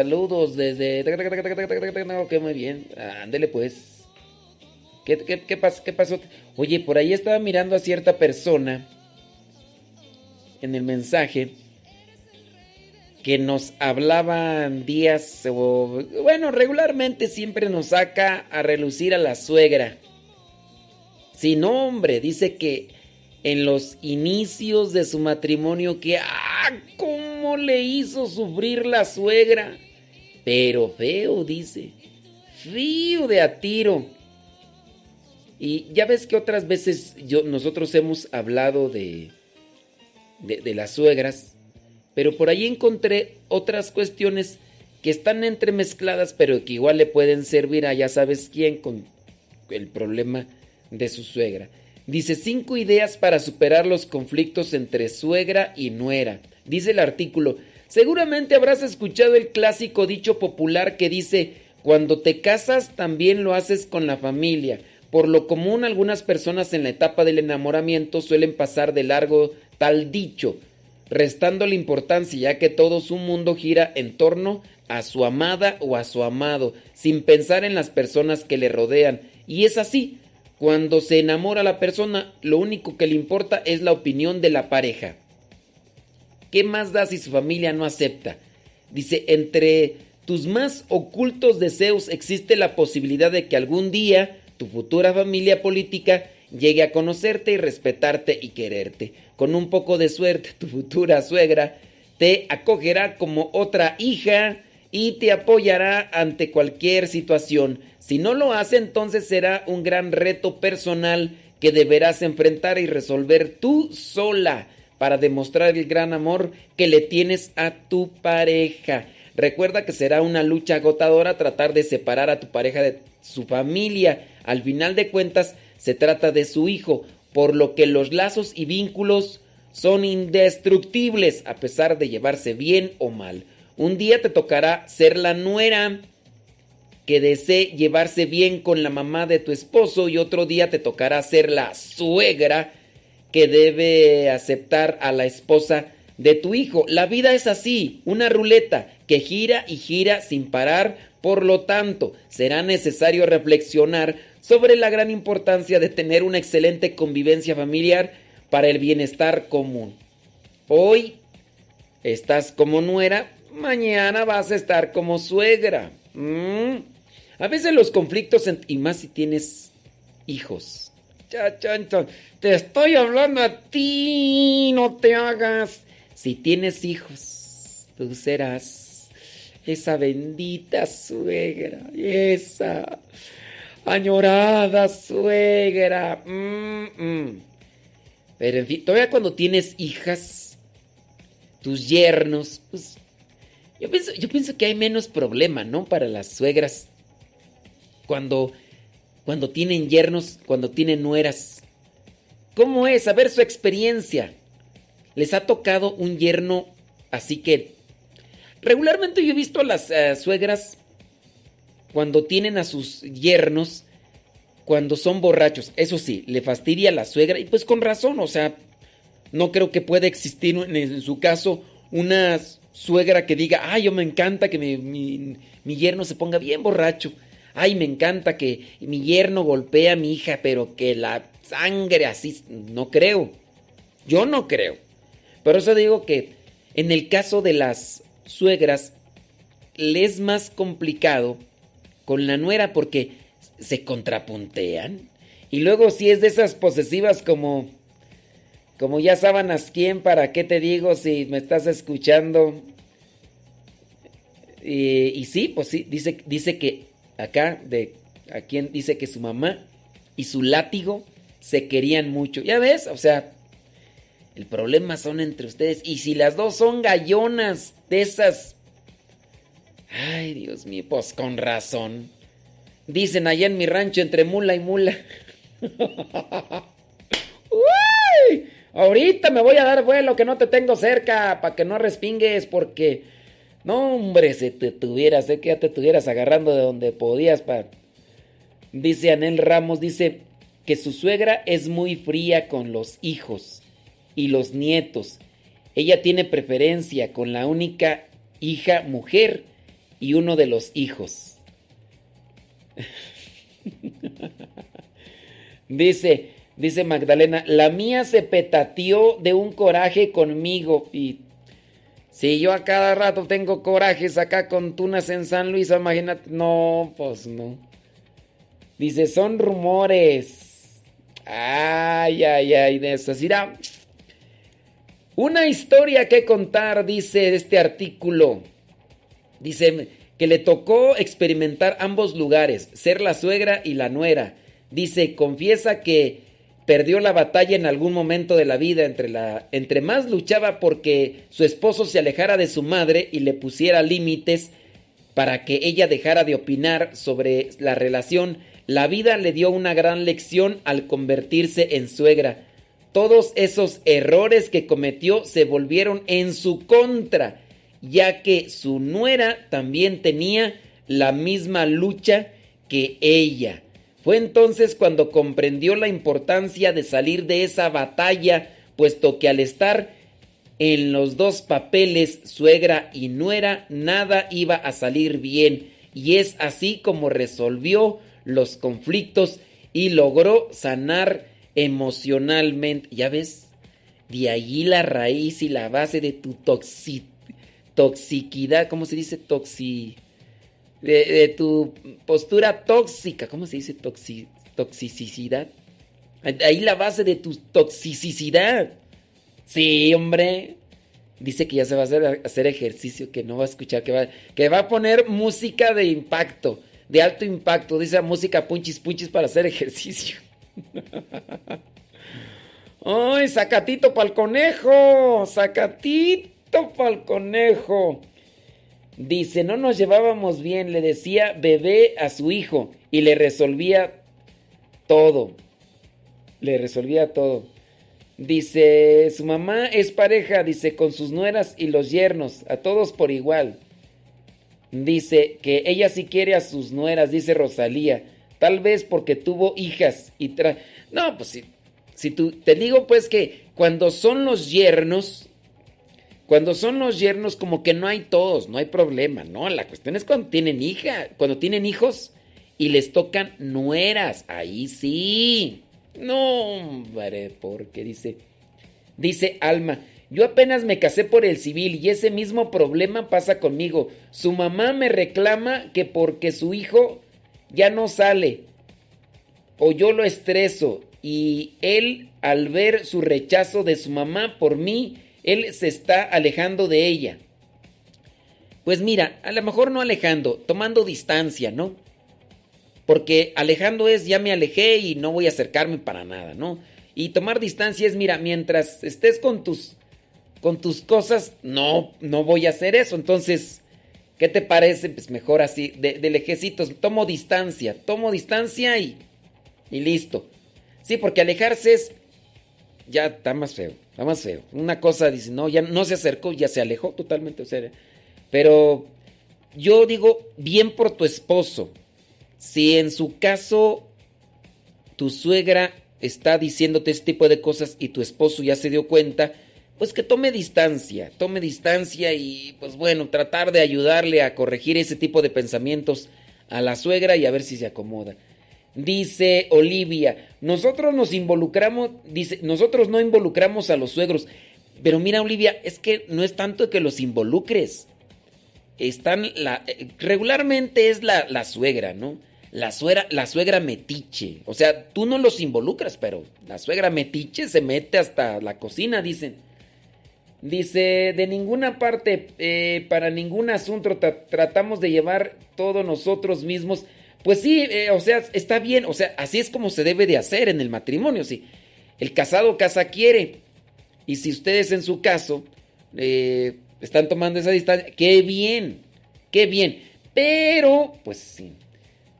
saludos desde... Ok, muy bien, ándele pues. ¿Qué, qué, qué, pas- qué pasó? Oye, por ahí estaba mirando a cierta persona en el mensaje que nos hablaban días bueno, regularmente siempre nos saca a relucir a la suegra. Sin nombre, dice que en los inicios de su matrimonio que ah, cómo le hizo sufrir la suegra. Pero feo, dice. Frío de a tiro. Y ya ves que otras veces yo, nosotros hemos hablado de, de, de las suegras, pero por ahí encontré otras cuestiones que están entremezcladas, pero que igual le pueden servir a ya sabes quién con el problema de su suegra. Dice cinco ideas para superar los conflictos entre suegra y nuera. Dice el artículo, seguramente habrás escuchado el clásico dicho popular que dice, cuando te casas también lo haces con la familia. Por lo común algunas personas en la etapa del enamoramiento suelen pasar de largo tal dicho, restando la importancia ya que todo su mundo gira en torno a su amada o a su amado, sin pensar en las personas que le rodean. Y es así, cuando se enamora la persona, lo único que le importa es la opinión de la pareja. ¿Qué más da si su familia no acepta? Dice, entre tus más ocultos deseos existe la posibilidad de que algún día tu futura familia política llegue a conocerte y respetarte y quererte. Con un poco de suerte, tu futura suegra te acogerá como otra hija y te apoyará ante cualquier situación. Si no lo hace, entonces será un gran reto personal que deberás enfrentar y resolver tú sola para demostrar el gran amor que le tienes a tu pareja. Recuerda que será una lucha agotadora tratar de separar a tu pareja de su familia. Al final de cuentas, se trata de su hijo, por lo que los lazos y vínculos son indestructibles a pesar de llevarse bien o mal. Un día te tocará ser la nuera que desee llevarse bien con la mamá de tu esposo y otro día te tocará ser la suegra que debe aceptar a la esposa de tu hijo. La vida es así, una ruleta que gira y gira sin parar, por lo tanto, será necesario reflexionar sobre la gran importancia de tener una excelente convivencia familiar para el bienestar común. Hoy estás como nuera, mañana vas a estar como suegra. Mm. A veces los conflictos, y más si tienes hijos. Te estoy hablando a ti, no te hagas. Si tienes hijos, tú serás esa bendita suegra, esa añorada suegra. Pero en fin, todavía cuando tienes hijas, tus yernos, pues yo pienso, yo pienso que hay menos problema, ¿no? Para las suegras. Cuando, cuando tienen yernos, cuando tienen nueras. ¿Cómo es? A ver su experiencia. ¿Les ha tocado un yerno así que... Regularmente yo he visto a las eh, suegras cuando tienen a sus yernos cuando son borrachos. Eso sí, le fastidia a la suegra y pues con razón, o sea, no creo que pueda existir en, su caso una suegra que diga, ay, yo me encanta que mi, mi, yerno se ponga bien borracho. Ay, me encanta que mi yerno golpee a mi hija, pero que la sangre así, no creo. Yo no creo. Por eso digo que en el caso de las suegras, le es más complicado con la nuera porque se contrapuntean. Y luego si es de esas posesivas como como ya sábanas quién, para qué te digo si me estás escuchando. Y, sí, pues sí, dice, dice que acá, de a quien dice que su mamá y su látigo se querían mucho. Ya ves, o sea, el problema son entre ustedes. Y si las dos son gallonas de esas... Ay, Dios mío, pues con razón. Dicen allá en mi rancho entre mula y mula. Uy, ahorita me voy a dar vuelo que no te tengo cerca para que no respingues porque no hombre, si te tuvieras, sé que ya te estuvieras agarrando de donde podías para Dice Anel Ramos dice que su suegra es muy fría con los hijos y los nietos. Ella tiene preferencia con la única hija mujer y uno de los hijos. dice, dice Magdalena, la mía se petateó de un coraje conmigo y si yo a cada rato tengo corajes acá con tunas en San Luis, imagínate, no, pues no. Dice, son rumores. Ay, ay, ay, de eso. Una historia que contar, dice este artículo. Dice, que le tocó experimentar ambos lugares, ser la suegra y la nuera. Dice, confiesa que perdió la batalla en algún momento de la vida entre la entre más luchaba porque su esposo se alejara de su madre y le pusiera límites para que ella dejara de opinar sobre la relación, la vida le dio una gran lección al convertirse en suegra. Todos esos errores que cometió se volvieron en su contra ya que su nuera también tenía la misma lucha que ella. Fue entonces cuando comprendió la importancia de salir de esa batalla, puesto que al estar en los dos papeles, suegra y nuera, nada iba a salir bien. Y es así como resolvió los conflictos y logró sanar emocionalmente. ¿Ya ves? De allí la raíz y la base de tu toxicidad ¿cómo se dice? Toxi... De, tu postura tóxica, ¿cómo se dice? Toxi, toxicidad. Ahí la base de tu toxicidad. Sí, hombre. Dice que ya se va a hacer, hacer ejercicio, que no va a escuchar, que va, que va a poner música de impacto, de alto impacto. Dice música punchis punchis para hacer ejercicio. ¡Ay, sacatito para el conejo! ¡Sacatito! para conejo. Dice, no nos llevábamos bien, le decía bebé a su hijo y le resolvía todo. Le resolvía todo. Dice, su mamá es pareja, dice, con sus nueras y los yernos, a todos por igual. Dice que ella sí quiere a sus nueras, dice Rosalía. Tal vez porque tuvo hijas y tra... No, pues si, si tú... Te digo pues que cuando son los yernos, cuando son los yernos como que no hay todos, no hay problema, ¿no? La cuestión es cuando tienen hija, cuando tienen hijos y les tocan nueras, ahí sí. No, hombre, porque dice, dice Alma, yo apenas me casé por el civil y ese mismo problema pasa conmigo. Su mamá me reclama que porque su hijo ya no sale o yo lo estreso y él al ver su rechazo de su mamá por mí, él se está alejando de ella. Pues mira, a lo mejor no alejando, tomando distancia, ¿no? Porque alejando es ya me alejé y no voy a acercarme para nada, ¿no? Y tomar distancia es, mira, mientras estés con tus con tus cosas, no, no voy a hacer eso. Entonces, ¿qué te parece? Pues mejor así, de, de lejecitos, tomo distancia, tomo distancia y, y listo. Sí, porque alejarse es, ya está más feo, está más feo. Una cosa dice, no, ya no se acercó, ya se alejó totalmente. O sea, pero yo digo, bien por tu esposo. Si en su caso tu suegra está diciéndote este tipo de cosas y tu esposo ya se dio cuenta, pues que tome distancia, tome distancia y pues bueno, tratar de ayudarle a corregir ese tipo de pensamientos a la suegra y a ver si se acomoda. Dice Olivia, nosotros nos involucramos, dice, nosotros no involucramos a los suegros, pero mira Olivia, es que no es tanto que los involucres. Están la eh, regularmente es la, la suegra, ¿no? La suegra, la suegra metiche. O sea, tú no los involucras, pero la suegra metiche se mete hasta la cocina, dicen. Dice, de ninguna parte, eh, para ningún asunto tratamos de llevar todo nosotros mismos. Pues sí, eh, o sea, está bien, o sea, así es como se debe de hacer en el matrimonio, sí. El casado casa quiere. Y si ustedes en su caso eh, están tomando esa distancia, qué bien, qué bien. Pero, pues sí.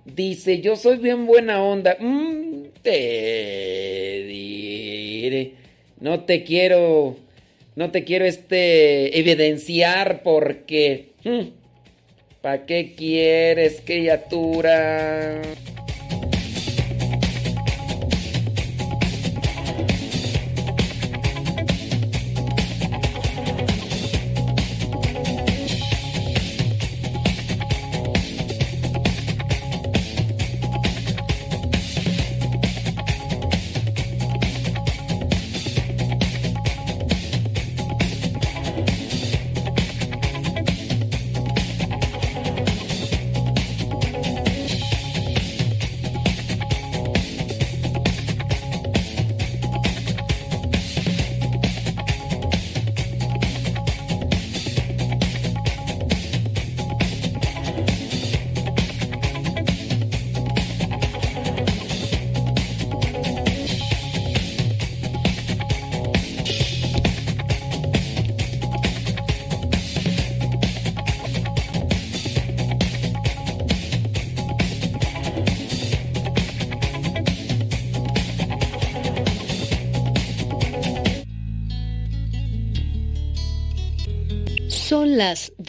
Dice, yo soy bien buena onda. Mm, te diré. No te quiero no te quiero este evidenciar porque... Hmm, ¿Para qué quieres, criatura?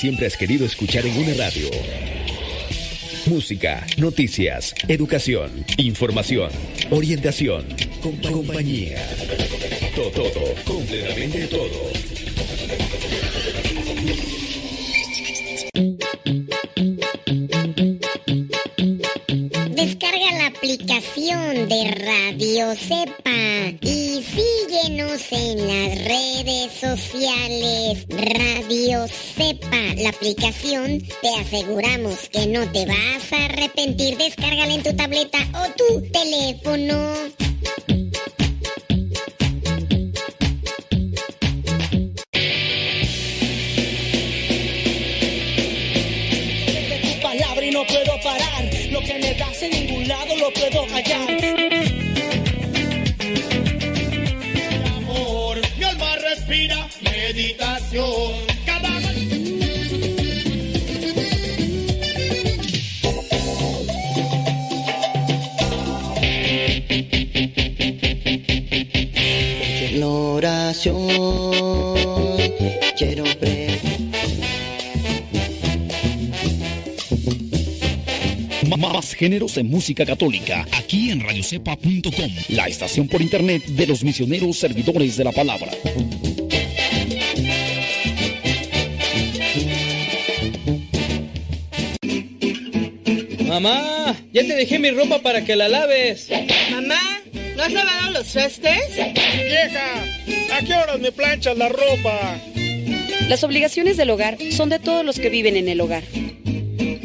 Siempre has querido escuchar en una radio. Música, noticias, educación, información, orientación, compañía. Todo, todo, completamente todo. Descarga la aplicación de Radio Cepa y síguenos en las redes sociales. Aplicación, te aseguramos que no te vas a arrepentir. Descárgala en tu tableta En música católica, aquí en radiocepa.com, la estación por internet de los misioneros servidores de la palabra. Mamá, ya te dejé mi ropa para que la laves. Mamá, ¿no has lavado los trastes? Vieja, ¿a qué horas me planchas la ropa? Las obligaciones del hogar son de todos los que viven en el hogar.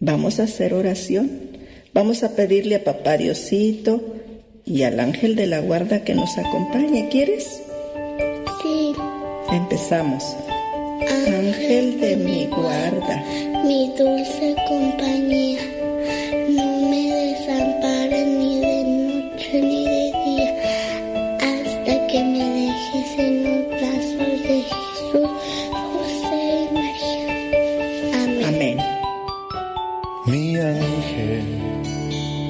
Vamos a hacer oración. Vamos a pedirle a papá Diosito y al ángel de la guarda que nos acompañe. ¿Quieres? Sí. Empezamos. Ángel de mi guarda, mi dulce compañía,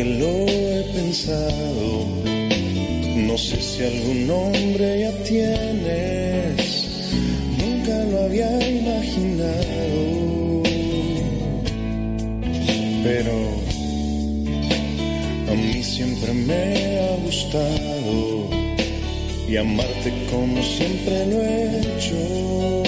que lo he pensado, no sé si algún nombre ya tienes, nunca lo había imaginado, pero a mí siempre me ha gustado. Y amarte como siempre lo he hecho,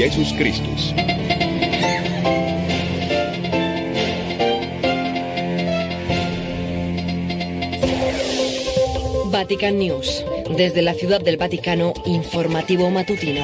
Jesus Christus. Vatican News. Desde la Ciudad del Vaticano, informativo matutino.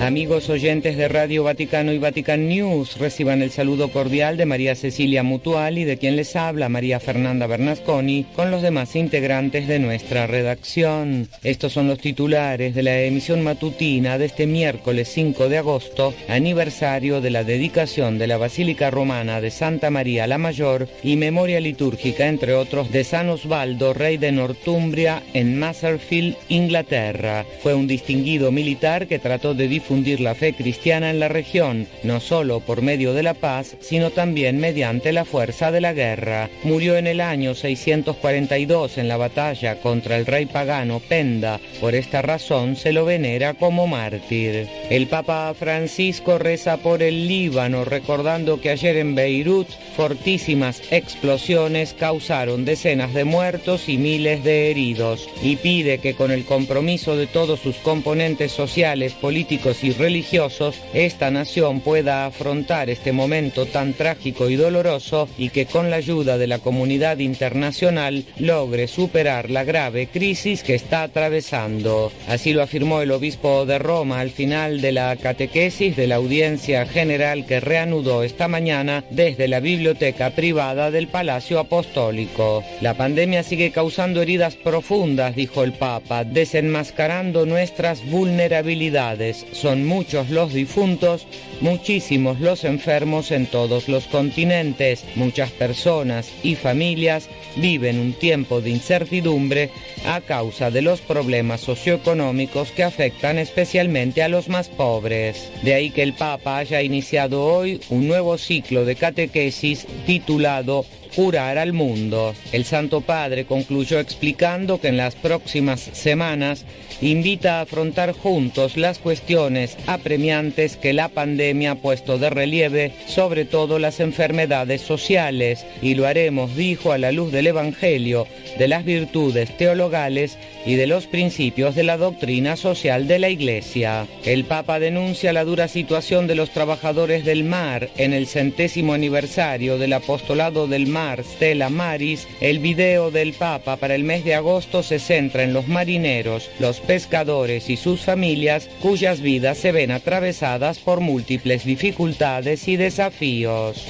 Amigos oyentes de Radio Vaticano y Vatican News, reciban el saludo cordial de María Cecilia Mutual y de quien les habla María Fernanda Bernasconi con los demás integrantes de nuestra redacción. Estos son los titulares de la emisión matutina de este miércoles 5 de agosto, aniversario de la dedicación de la Basílica Romana de Santa María la Mayor y memoria litúrgica, entre otros, de San Osvaldo, rey de Northumbria, en Maserfield, Inglaterra. Fue un distinguido militar que trató de difundir la fe cristiana en la región, no solo por medio de la paz, sino también mediante la fuerza de la guerra. Murió en el año 642 en la batalla contra el rey pagano Penda. Por esta razón se lo venera como mártir. El Papa Francisco reza por el Líbano, recordando que ayer en Beirut fortísimas explosiones causaron decenas de muertos y miles de heridos, y pide que con el compromiso de todos sus componentes sociales, políticos y religiosos, esta nación pueda afrontar este momento tan trágico y doloroso y que con la ayuda de la comunidad internacional logre superar la grave crisis que está atravesando. Así lo afirmó el obispo de Roma al final de la catequesis de la audiencia general que reanudó esta mañana desde la biblioteca privada del Palacio Apostólico. La pandemia sigue causando heridas profundas, dijo el Papa, desenmascarando nuestras vulnerabilidades son muchos los difuntos, muchísimos los enfermos en todos los continentes. Muchas personas y familias viven un tiempo de incertidumbre a causa de los problemas socioeconómicos que afectan especialmente a los más pobres. De ahí que el Papa haya iniciado hoy un nuevo ciclo de catequesis titulado curar al mundo. El Santo Padre concluyó explicando que en las próximas semanas invita a afrontar juntos las cuestiones apremiantes que la pandemia ha puesto de relieve, sobre todo las enfermedades sociales, y lo haremos, dijo, a la luz del Evangelio, de las virtudes teologales y de los principios de la doctrina social de la Iglesia. El Papa denuncia la dura situación de los trabajadores del mar en el centésimo aniversario del apostolado del mar Stella Maris. El video del Papa para el mes de agosto se centra en los marineros, los pescadores y sus familias cuyas vidas se ven atravesadas por múltiples dificultades y desafíos.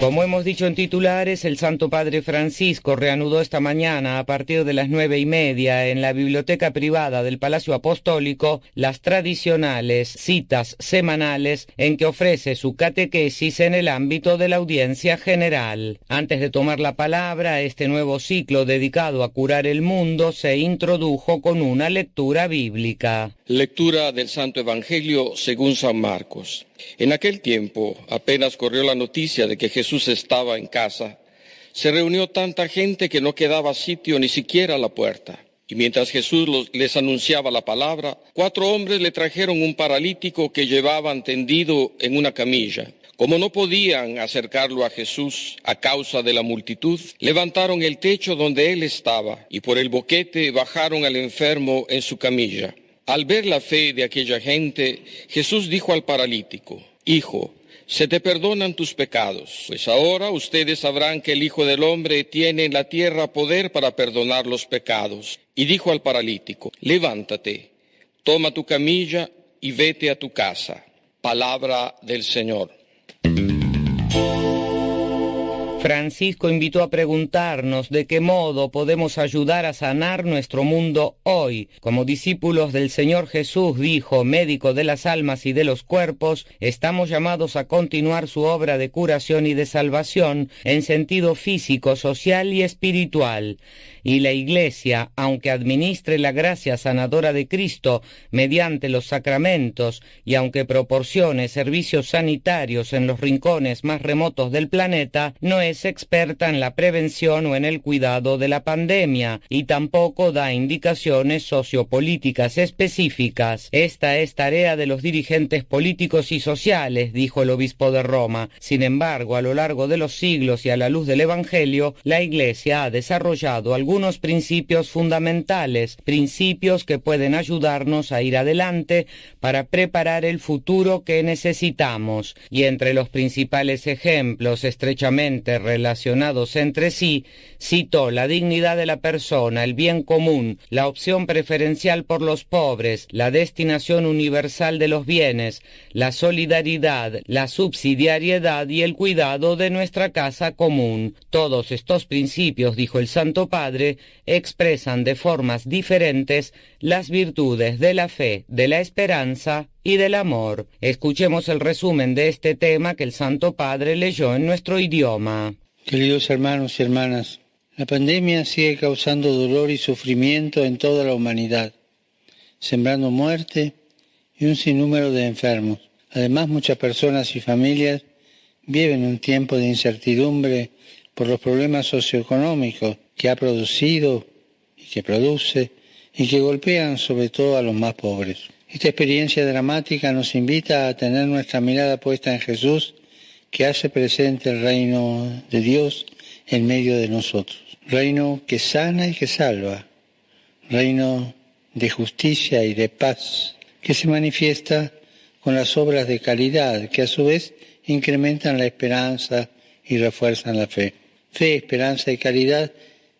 Como hemos dicho en titulares, el Santo Padre Francisco reanudó esta mañana a partir de las nueve y media en la biblioteca privada del Palacio Apostólico las tradicionales citas semanales en que ofrece su catequesis en el ámbito de la audiencia general. Antes de tomar la palabra, este nuevo ciclo dedicado a curar el mundo se introdujo con una lectura bíblica. Lectura del Santo Evangelio según San Marcos. En aquel tiempo, apenas corrió la noticia de que Jesús estaba en casa, se reunió tanta gente que no quedaba sitio ni siquiera a la puerta. Y mientras Jesús les anunciaba la palabra, cuatro hombres le trajeron un paralítico que llevaban tendido en una camilla. Como no podían acercarlo a Jesús a causa de la multitud, levantaron el techo donde él estaba y por el boquete bajaron al enfermo en su camilla. Al ver la fe de aquella gente, Jesús dijo al paralítico, Hijo, se te perdonan tus pecados, pues ahora ustedes sabrán que el Hijo del Hombre tiene en la tierra poder para perdonar los pecados. Y dijo al paralítico, Levántate, toma tu camilla y vete a tu casa. Palabra del Señor. Francisco invitó a preguntarnos de qué modo podemos ayudar a sanar nuestro mundo hoy. Como discípulos del Señor Jesús, dijo, médico de las almas y de los cuerpos, estamos llamados a continuar su obra de curación y de salvación en sentido físico, social y espiritual y la Iglesia, aunque administre la gracia sanadora de Cristo mediante los sacramentos y aunque proporcione servicios sanitarios en los rincones más remotos del planeta, no es es experta en la prevención o en el cuidado de la pandemia y tampoco da indicaciones sociopolíticas específicas. Esta es tarea de los dirigentes políticos y sociales, dijo el obispo de Roma. Sin embargo, a lo largo de los siglos y a la luz del Evangelio, la Iglesia ha desarrollado algunos principios fundamentales, principios que pueden ayudarnos a ir adelante para preparar el futuro que necesitamos. Y entre los principales ejemplos estrechamente relacionados entre sí, citó la dignidad de la persona, el bien común, la opción preferencial por los pobres, la destinación universal de los bienes, la solidaridad, la subsidiariedad y el cuidado de nuestra casa común. Todos estos principios, dijo el Santo Padre, expresan de formas diferentes las virtudes de la fe, de la esperanza y del amor. Escuchemos el resumen de este tema que el Santo Padre leyó en nuestro idioma. Queridos hermanos y hermanas, la pandemia sigue causando dolor y sufrimiento en toda la humanidad, sembrando muerte y un sinnúmero de enfermos. Además, muchas personas y familias viven un tiempo de incertidumbre por los problemas socioeconómicos que ha producido y que produce y que golpean sobre todo a los más pobres. Esta experiencia dramática nos invita a tener nuestra mirada puesta en Jesús, que hace presente el reino de Dios en medio de nosotros reino que sana y que salva, reino de justicia y de paz, que se manifiesta con las obras de caridad, que a su vez incrementan la esperanza y refuerzan la fe. Fe, esperanza y caridad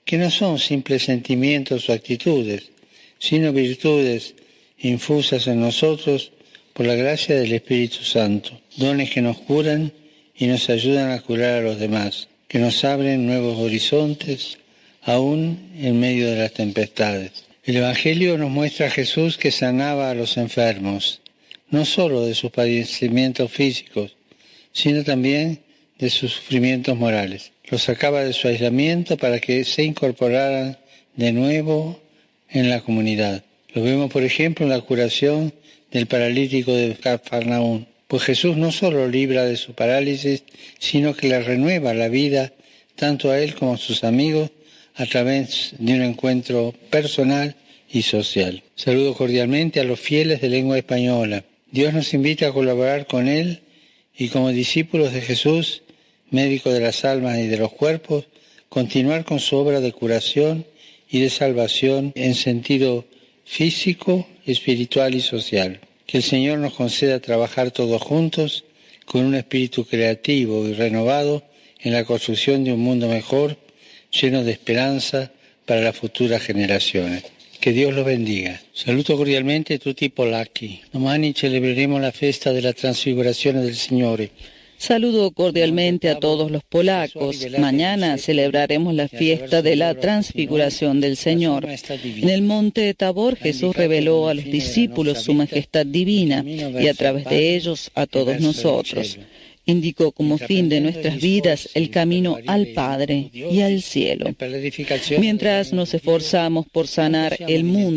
que no son simples sentimientos o actitudes, sino virtudes infusas en nosotros por la gracia del Espíritu Santo, dones que nos curan y nos ayudan a curar a los demás que nos abren nuevos horizontes, aún en medio de las tempestades. El Evangelio nos muestra a Jesús que sanaba a los enfermos, no solo de sus padecimientos físicos, sino también de sus sufrimientos morales. Los sacaba de su aislamiento para que se incorporaran de nuevo en la comunidad. Lo vemos, por ejemplo, en la curación del paralítico de Cafarnaún. Pues Jesús no solo libra de su parálisis, sino que le renueva la vida tanto a él como a sus amigos a través de un encuentro personal y social. Saludo cordialmente a los fieles de lengua española. Dios nos invita a colaborar con Él y como discípulos de Jesús, médico de las almas y de los cuerpos, continuar con su obra de curación y de salvación en sentido físico, espiritual y social. Que el Señor nos conceda trabajar todos juntos con un espíritu creativo y renovado en la construcción de un mundo mejor, lleno de esperanza para las futuras generaciones. Que Dios los bendiga. Saluto cordialmente tutti polacchi. Domani celebreremo la festa della transfigurazione del Signore. Saludo cordialmente a todos los polacos. Mañana celebraremos la fiesta de la transfiguración del Señor. En el monte Tabor Jesús reveló a los discípulos su majestad divina y a través de ellos a todos nosotros. Indicó como fin de nuestras vidas el camino al Padre y al cielo. Mientras nos esforzamos por sanar el mundo,